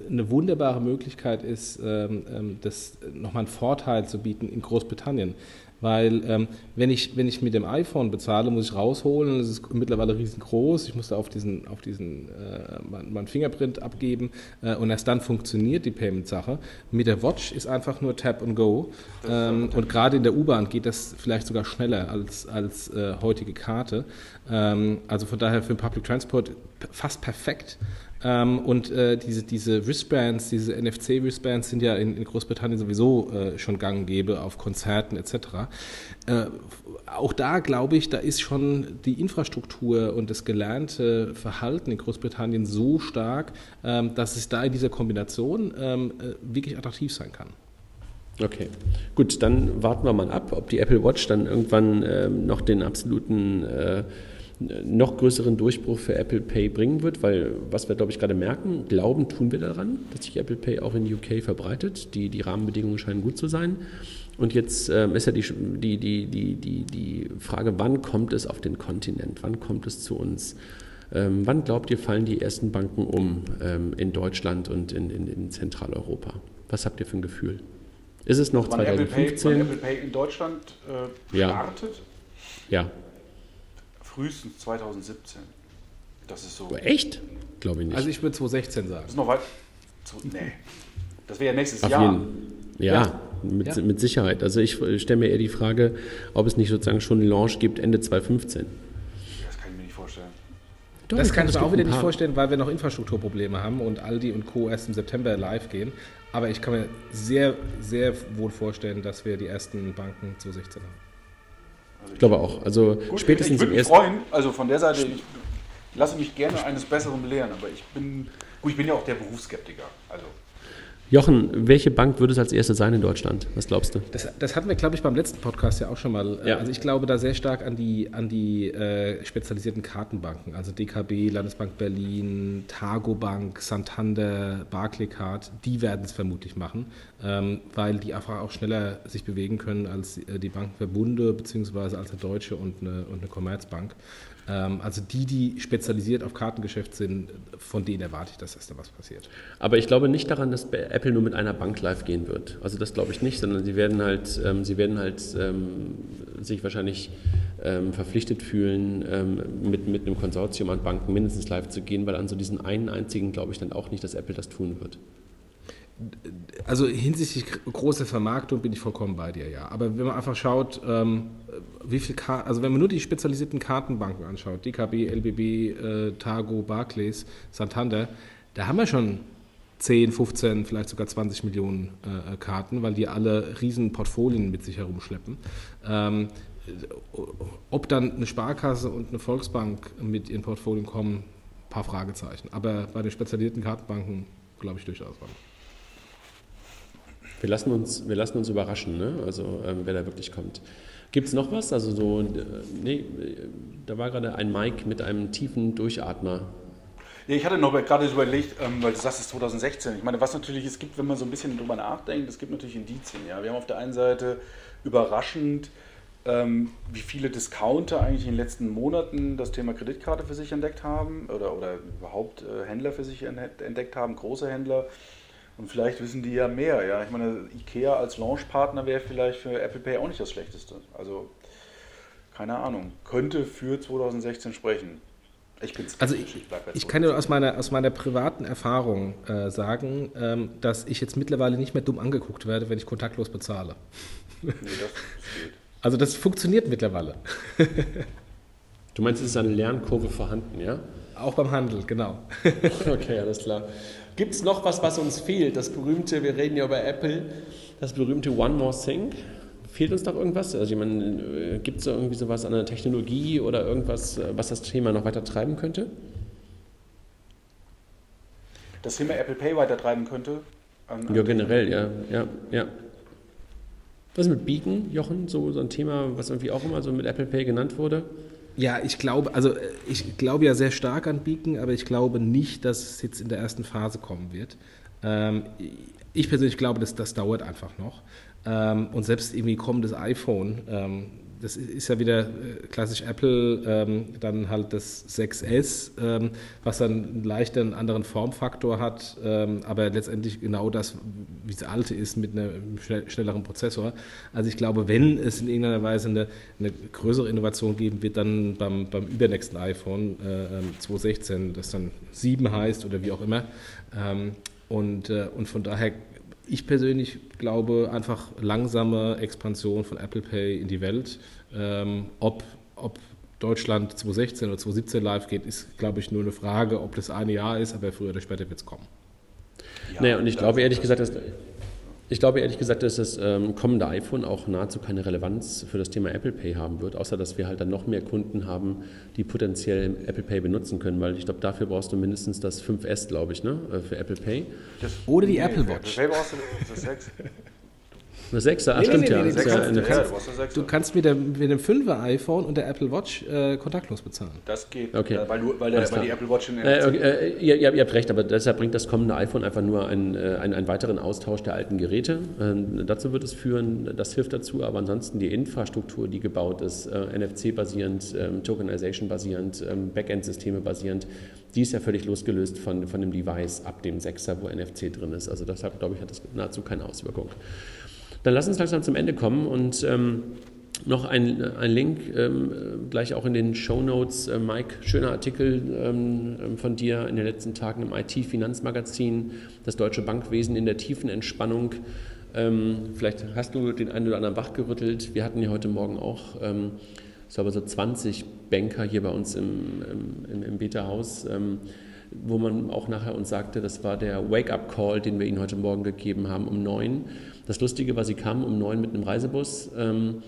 eine wunderbare Möglichkeit ist, ähm, ähm, das nochmal einen Vorteil zu bieten in Großbritannien. Weil ähm, wenn, ich, wenn ich mit dem iPhone bezahle, muss ich rausholen, es ist mittlerweile riesengroß, ich muss da auf diesen, auf diesen äh, meinen Fingerprint abgeben äh, und erst dann funktioniert die Payment-Sache. Mit der Watch ist einfach nur Tap and Go ähm, und gerade in der U-Bahn geht das vielleicht sogar schneller als, als äh, heutige Karte. Ähm, also von daher für den Public Transport fast perfekt. Ähm, und äh, diese, diese Wristbands, diese NFC-Wristbands sind ja in, in Großbritannien sowieso äh, schon gang und gäbe auf Konzerten etc. Äh, auch da glaube ich, da ist schon die Infrastruktur und das gelernte Verhalten in Großbritannien so stark, ähm, dass es da in dieser Kombination ähm, äh, wirklich attraktiv sein kann. Okay, gut, dann warten wir mal ab, ob die Apple Watch dann irgendwann ähm, noch den absoluten äh, noch größeren Durchbruch für Apple Pay bringen wird, weil was wir, glaube ich, gerade merken, glauben tun wir daran, dass sich Apple Pay auch in UK verbreitet. Die, die Rahmenbedingungen scheinen gut zu sein. Und jetzt ähm, ist ja die, die, die, die, die, die Frage, wann kommt es auf den Kontinent? Wann kommt es zu uns? Ähm, wann glaubt ihr, fallen die ersten Banken um ähm, in Deutschland und in, in, in, Zentraleuropa? Was habt ihr für ein Gefühl? Ist es noch wann 2015? Apple Pay, Apple Pay in Deutschland äh, startet? Ja. ja frühestens 2017. Das ist so. Echt? Glaube ich nicht. Also ich würde 2016 sagen. Das ist noch weit. Zu, nee. Das wäre ja nächstes Auf Jahr. jeden ja, Ja. Mit, Ja. mit Sicherheit. Also ich stelle mir eher die Frage, ob es nicht sozusagen schon einen Launch gibt Ende 2015. Das kann ich mir nicht vorstellen. Doch, Das kann ich mir auch wieder nicht vorstellen, weil wir noch Infrastrukturprobleme haben und Aldi und Co. erst im September live gehen. Aber ich kann mir sehr, sehr wohl vorstellen, dass wir die ersten Banken 2016 haben. Ich glaube auch. Also Gut, spätestens ich würde im mich ersten. freuen, also von der Seite, ich lasse mich gerne eines Besseren belehren, aber ich bin, gut, ich bin ja auch der Berufsskeptiker. Also, Jochen, welche Bank würde es als erste sein in Deutschland? Was glaubst du? Das, das hatten wir, glaube ich, beim letzten Podcast ja auch schon mal. Ja. Also ich glaube da sehr stark an die, an die äh, spezialisierten Kartenbanken, also DKB, Landesbank Berlin, Targo Bank, Santander, Barclaycard, die werden es vermutlich machen, ähm, weil die einfach auch schneller sich bewegen können als äh, die Bankenverbunde, beziehungsweise als eine Deutsche und eine, und eine Commerzbank. Ähm, also die, die spezialisiert auf Kartengeschäft sind, von denen erwarte ich, dass das da was passiert. Aber ich glaube nicht daran, dass Apple nur mit einer Bank live gehen wird. Also das glaube ich nicht, sondern sie werden halt, ähm, sie werden halt ähm, sich wahrscheinlich ähm, verpflichtet fühlen, ähm, mit, mit einem Konsortium an Banken mindestens live zu gehen, weil an so diesen einen einzigen glaube ich dann auch nicht, dass Apple das tun wird. Also hinsichtlich gr- großer Vermarktung bin ich vollkommen bei dir, ja. Aber wenn man einfach schaut, ähm, wie viel Kar also wenn man nur die spezialisierten Kartenbanken anschaut, DKB, LBB, äh, Targo, Barclays, Santander, da haben wir schon 10, 15, vielleicht sogar 20 Millionen äh, Karten, weil die alle riesen Portfolien mit sich herumschleppen. Ähm, ob dann eine Sparkasse und eine Volksbank mit ihren Portfolien kommen, paar Fragezeichen. Aber bei den spezialisierten Kartenbanken glaube ich durchaus dran. Wir lassen uns, wir lassen uns überraschen, ne? also ähm, wer da wirklich kommt. Gibt es noch was? Also so, äh, nee, da war gerade ein Mike mit einem tiefen Durchatmer. Ja, ich hatte noch gerade überlegt, ähm, weil du sagst, es ist 2016. Ich meine, was natürlich es gibt, wenn man so ein bisschen drüber nachdenkt, es gibt natürlich Indizien. Ja? Wir haben auf der einen Seite überraschend, ähm, wie viele Discounter eigentlich in den letzten Monaten das Thema Kreditkarte für sich entdeckt haben oder, oder überhaupt äh, Händler für sich ent- entdeckt haben, große Händler. Und vielleicht wissen die ja mehr. Ja? Ich meine, IKEA als Launchpartner wäre vielleicht für Apple Pay auch nicht das Schlechteste. Also, keine Ahnung. Könnte für 2016 sprechen. Ich bin Also ich, ich kann dir aus meiner, aus meiner privaten Erfahrung äh, sagen, ähm, dass ich jetzt mittlerweile nicht mehr dumm angeguckt werde, wenn ich kontaktlos bezahle. Nee, das, das geht. Also das funktioniert mittlerweile. Du meinst, es ist eine Lernkurve vorhanden, ja? Auch beim Handel, genau. Okay, alles klar. Gibt es noch was, was uns fehlt? Das berühmte, wir reden ja über Apple, das berühmte One More Thing. Fehlt uns noch irgendwas? Also ich meine, gibt es da irgendwie sowas an der Technologie oder irgendwas, äh, was das Thema noch weiter treiben könnte? Das Thema Apple Pay weitertreiben könnte. an- an Ja, generell, ja, ja, ja. Was ist mit Beacon, Jochen? So, so ein Thema, was irgendwie auch immer so mit Apple Pay genannt wurde? Ja, ich glaube, also äh, ich glaube ja sehr stark an Beacon, aber ich glaube nicht, dass es jetzt in der ersten Phase kommen wird. Ähm, ich persönlich glaube, dass das dauert einfach noch. Ähm, und selbst irgendwie kommendes iPhone, ähm, das ist- ja wieder äh, klassisch Apple, ähm, dann halt das 6S, ähm, was dann einen leichten anderen Formfaktor hat, ähm, aber letztendlich genau das, wie das alte ist, mit einem schnell, schnelleren Prozessor. Also ich glaube, wenn es in irgendeiner Weise eine, eine größere Innovation geben wird, dann beim, beim übernächsten iPhone äh, ähm, 216, das dann 7 heißt oder wie auch immer. Ähm, und, äh, und von daher ich persönlich glaube einfach langsame Expansion von Apple Pay in die Welt. Ähm, ob, ob Deutschland 2016 oder 2017 live geht, ist, glaube ich, nur eine Frage, ob das eine Jahr ist, aber früher oder später wird es kommen. Ja, naja, und ich glaube ehrlich gesagt, dass, ich glaube ehrlich gesagt, dass das ähm, kommende iPhone auch nahezu keine Relevanz für das Thema Apple Pay haben wird, außer dass wir halt dann noch mehr Kunden haben, die potenziell Apple Pay benutzen können, weil ich glaube, dafür brauchst du mindestens das 5S, glaube ich, ne, äh, für Apple Pay. Das- Oder die nee, Apple Watch. Apple Pay brauchst du das 6. Das 6er, ah, Nee, stimmt nee, ja. nee, nee, du ja kannst- eine- du kannst- du brauchst das 6. Du kannst mit dem, mit dem 5er iPhone und der Apple Watch äh, kontaktlos bezahlen. Das geht, Okay. äh, weil, du, weil, der, weil die Apple Watch in Äh, okay, äh, ihr, ihr, ihr habt recht, aber deshalb bringt das kommende iPhone einfach nur einen, äh, einen, einen weiteren Austausch der alten Geräte. Ähm, dazu wird es führen, das hilft dazu, aber ansonsten die Infrastruktur, die gebaut ist, äh, NFC-basierend, ähm, Tokenization-basierend, ähm, Backend-Systeme basierend, die ist ja völlig losgelöst von, von dem Device ab dem 6er, wo NFC drin ist. Also deshalb, glaube ich, hat das nahezu keine Auswirkung. Dann lass uns langsam zum Ende kommen und ähm, noch ein, ein Link, ähm, gleich auch in den Show Notes. Äh, Mike, schöner Artikel ähm, von dir in den letzten Tagen im IT-Finanzmagazin, das deutsche Bankwesen in der tiefen Entspannung. Ähm, vielleicht hast du den einen oder anderen wach gerüttelt. Wir hatten ja heute Morgen auch, ähm, ich glaube, so 20 Banker hier bei uns im, im, im Beta-Haus, ähm, wo man auch nachher uns sagte, das war der Wake-up-Call, den wir ihnen heute Morgen gegeben haben um neun. Das Lustige war, sie kamen um neun mit einem Reisebus. Ähm,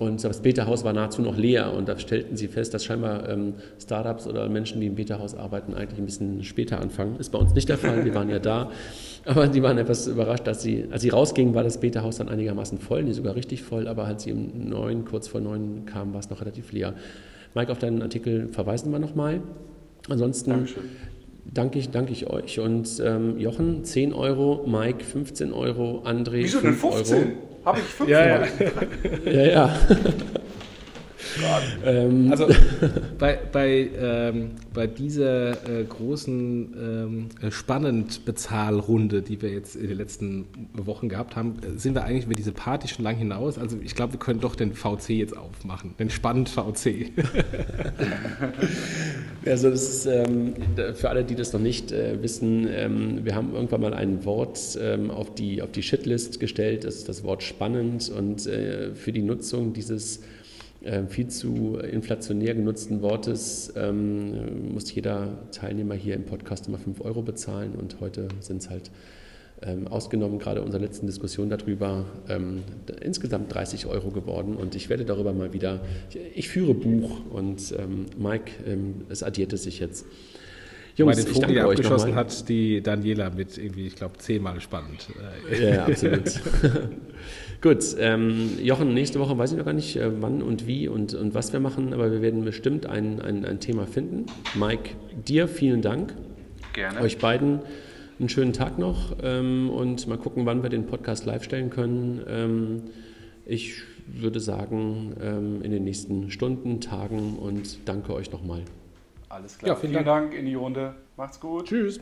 und das Beta-Haus war nahezu noch leer und da stellten sie fest, dass scheinbar ähm, Startups oder Menschen, die im Beta-Haus arbeiten, eigentlich ein bisschen später anfangen. Ist bei uns nicht der Fall, wir waren ja da. Aber die waren etwas überrascht, dass sie, als sie rausgingen, war das Beta-Haus dann einigermaßen voll, nee, sogar richtig voll, aber als sie um neun, kurz vor neun kamen, war es noch relativ leer. Mike, auf deinen Artikel verweisen wir nochmal. Ansonsten Dankeschön. Danke ich, danke ich euch. Und ähm, Jochen, 10 Euro, Mike, 15 Euro, André, Wieso denn 15? Euro. Habe ich 15 ja, ja. ja, ja. Ähm, also bei, bei, ähm, bei dieser äh, großen ähm, äh, Spannend-Bezahlrunde, die wir jetzt in den letzten Wochen gehabt haben, sind wir eigentlich über diese Party schon lang hinaus. Also ich glaube, wir können doch den VC jetzt aufmachen, den Spannend-VC. also das ist ähm, für alle, die das noch nicht äh, wissen, ähm, wir haben irgendwann mal ein Wort ähm, auf die, auf die Shitlist gestellt, das ist das Wort spannend und äh, für die Nutzung dieses äh, viel zu inflationär genutzten Wortes ähm, muss jeder Teilnehmer hier im Podcast immer 5 Euro bezahlen und heute sind es halt ähm, ausgenommen, gerade unserer letzten Diskussion darüber, ähm, insgesamt 30 Euro geworden und ich werde darüber mal wieder, ich, ich führe Buch und ähm, Mike, ähm, es addierte sich jetzt. Jungs, Weil den Vogel, ich abgeschossen hat, die Daniela mit irgendwie, ich glaube, zehnmal spannend. Ja, absolut. Gut, ähm, Jochen, nächste Woche weiß ich noch gar nicht, äh, wann und wie und, und was wir machen, aber wir werden bestimmt ein, ein, ein Thema finden. Mike, dir vielen Dank. Gerne. Euch beiden einen schönen Tag noch ähm, und mal gucken, wann wir den Podcast live stellen können. Ähm, ich würde sagen, ähm, in den nächsten Stunden, Tagen und danke euch nochmal. Alles klar. Ja, vielen, vielen Dank. Dank in die Runde. Macht's gut. Tschüss.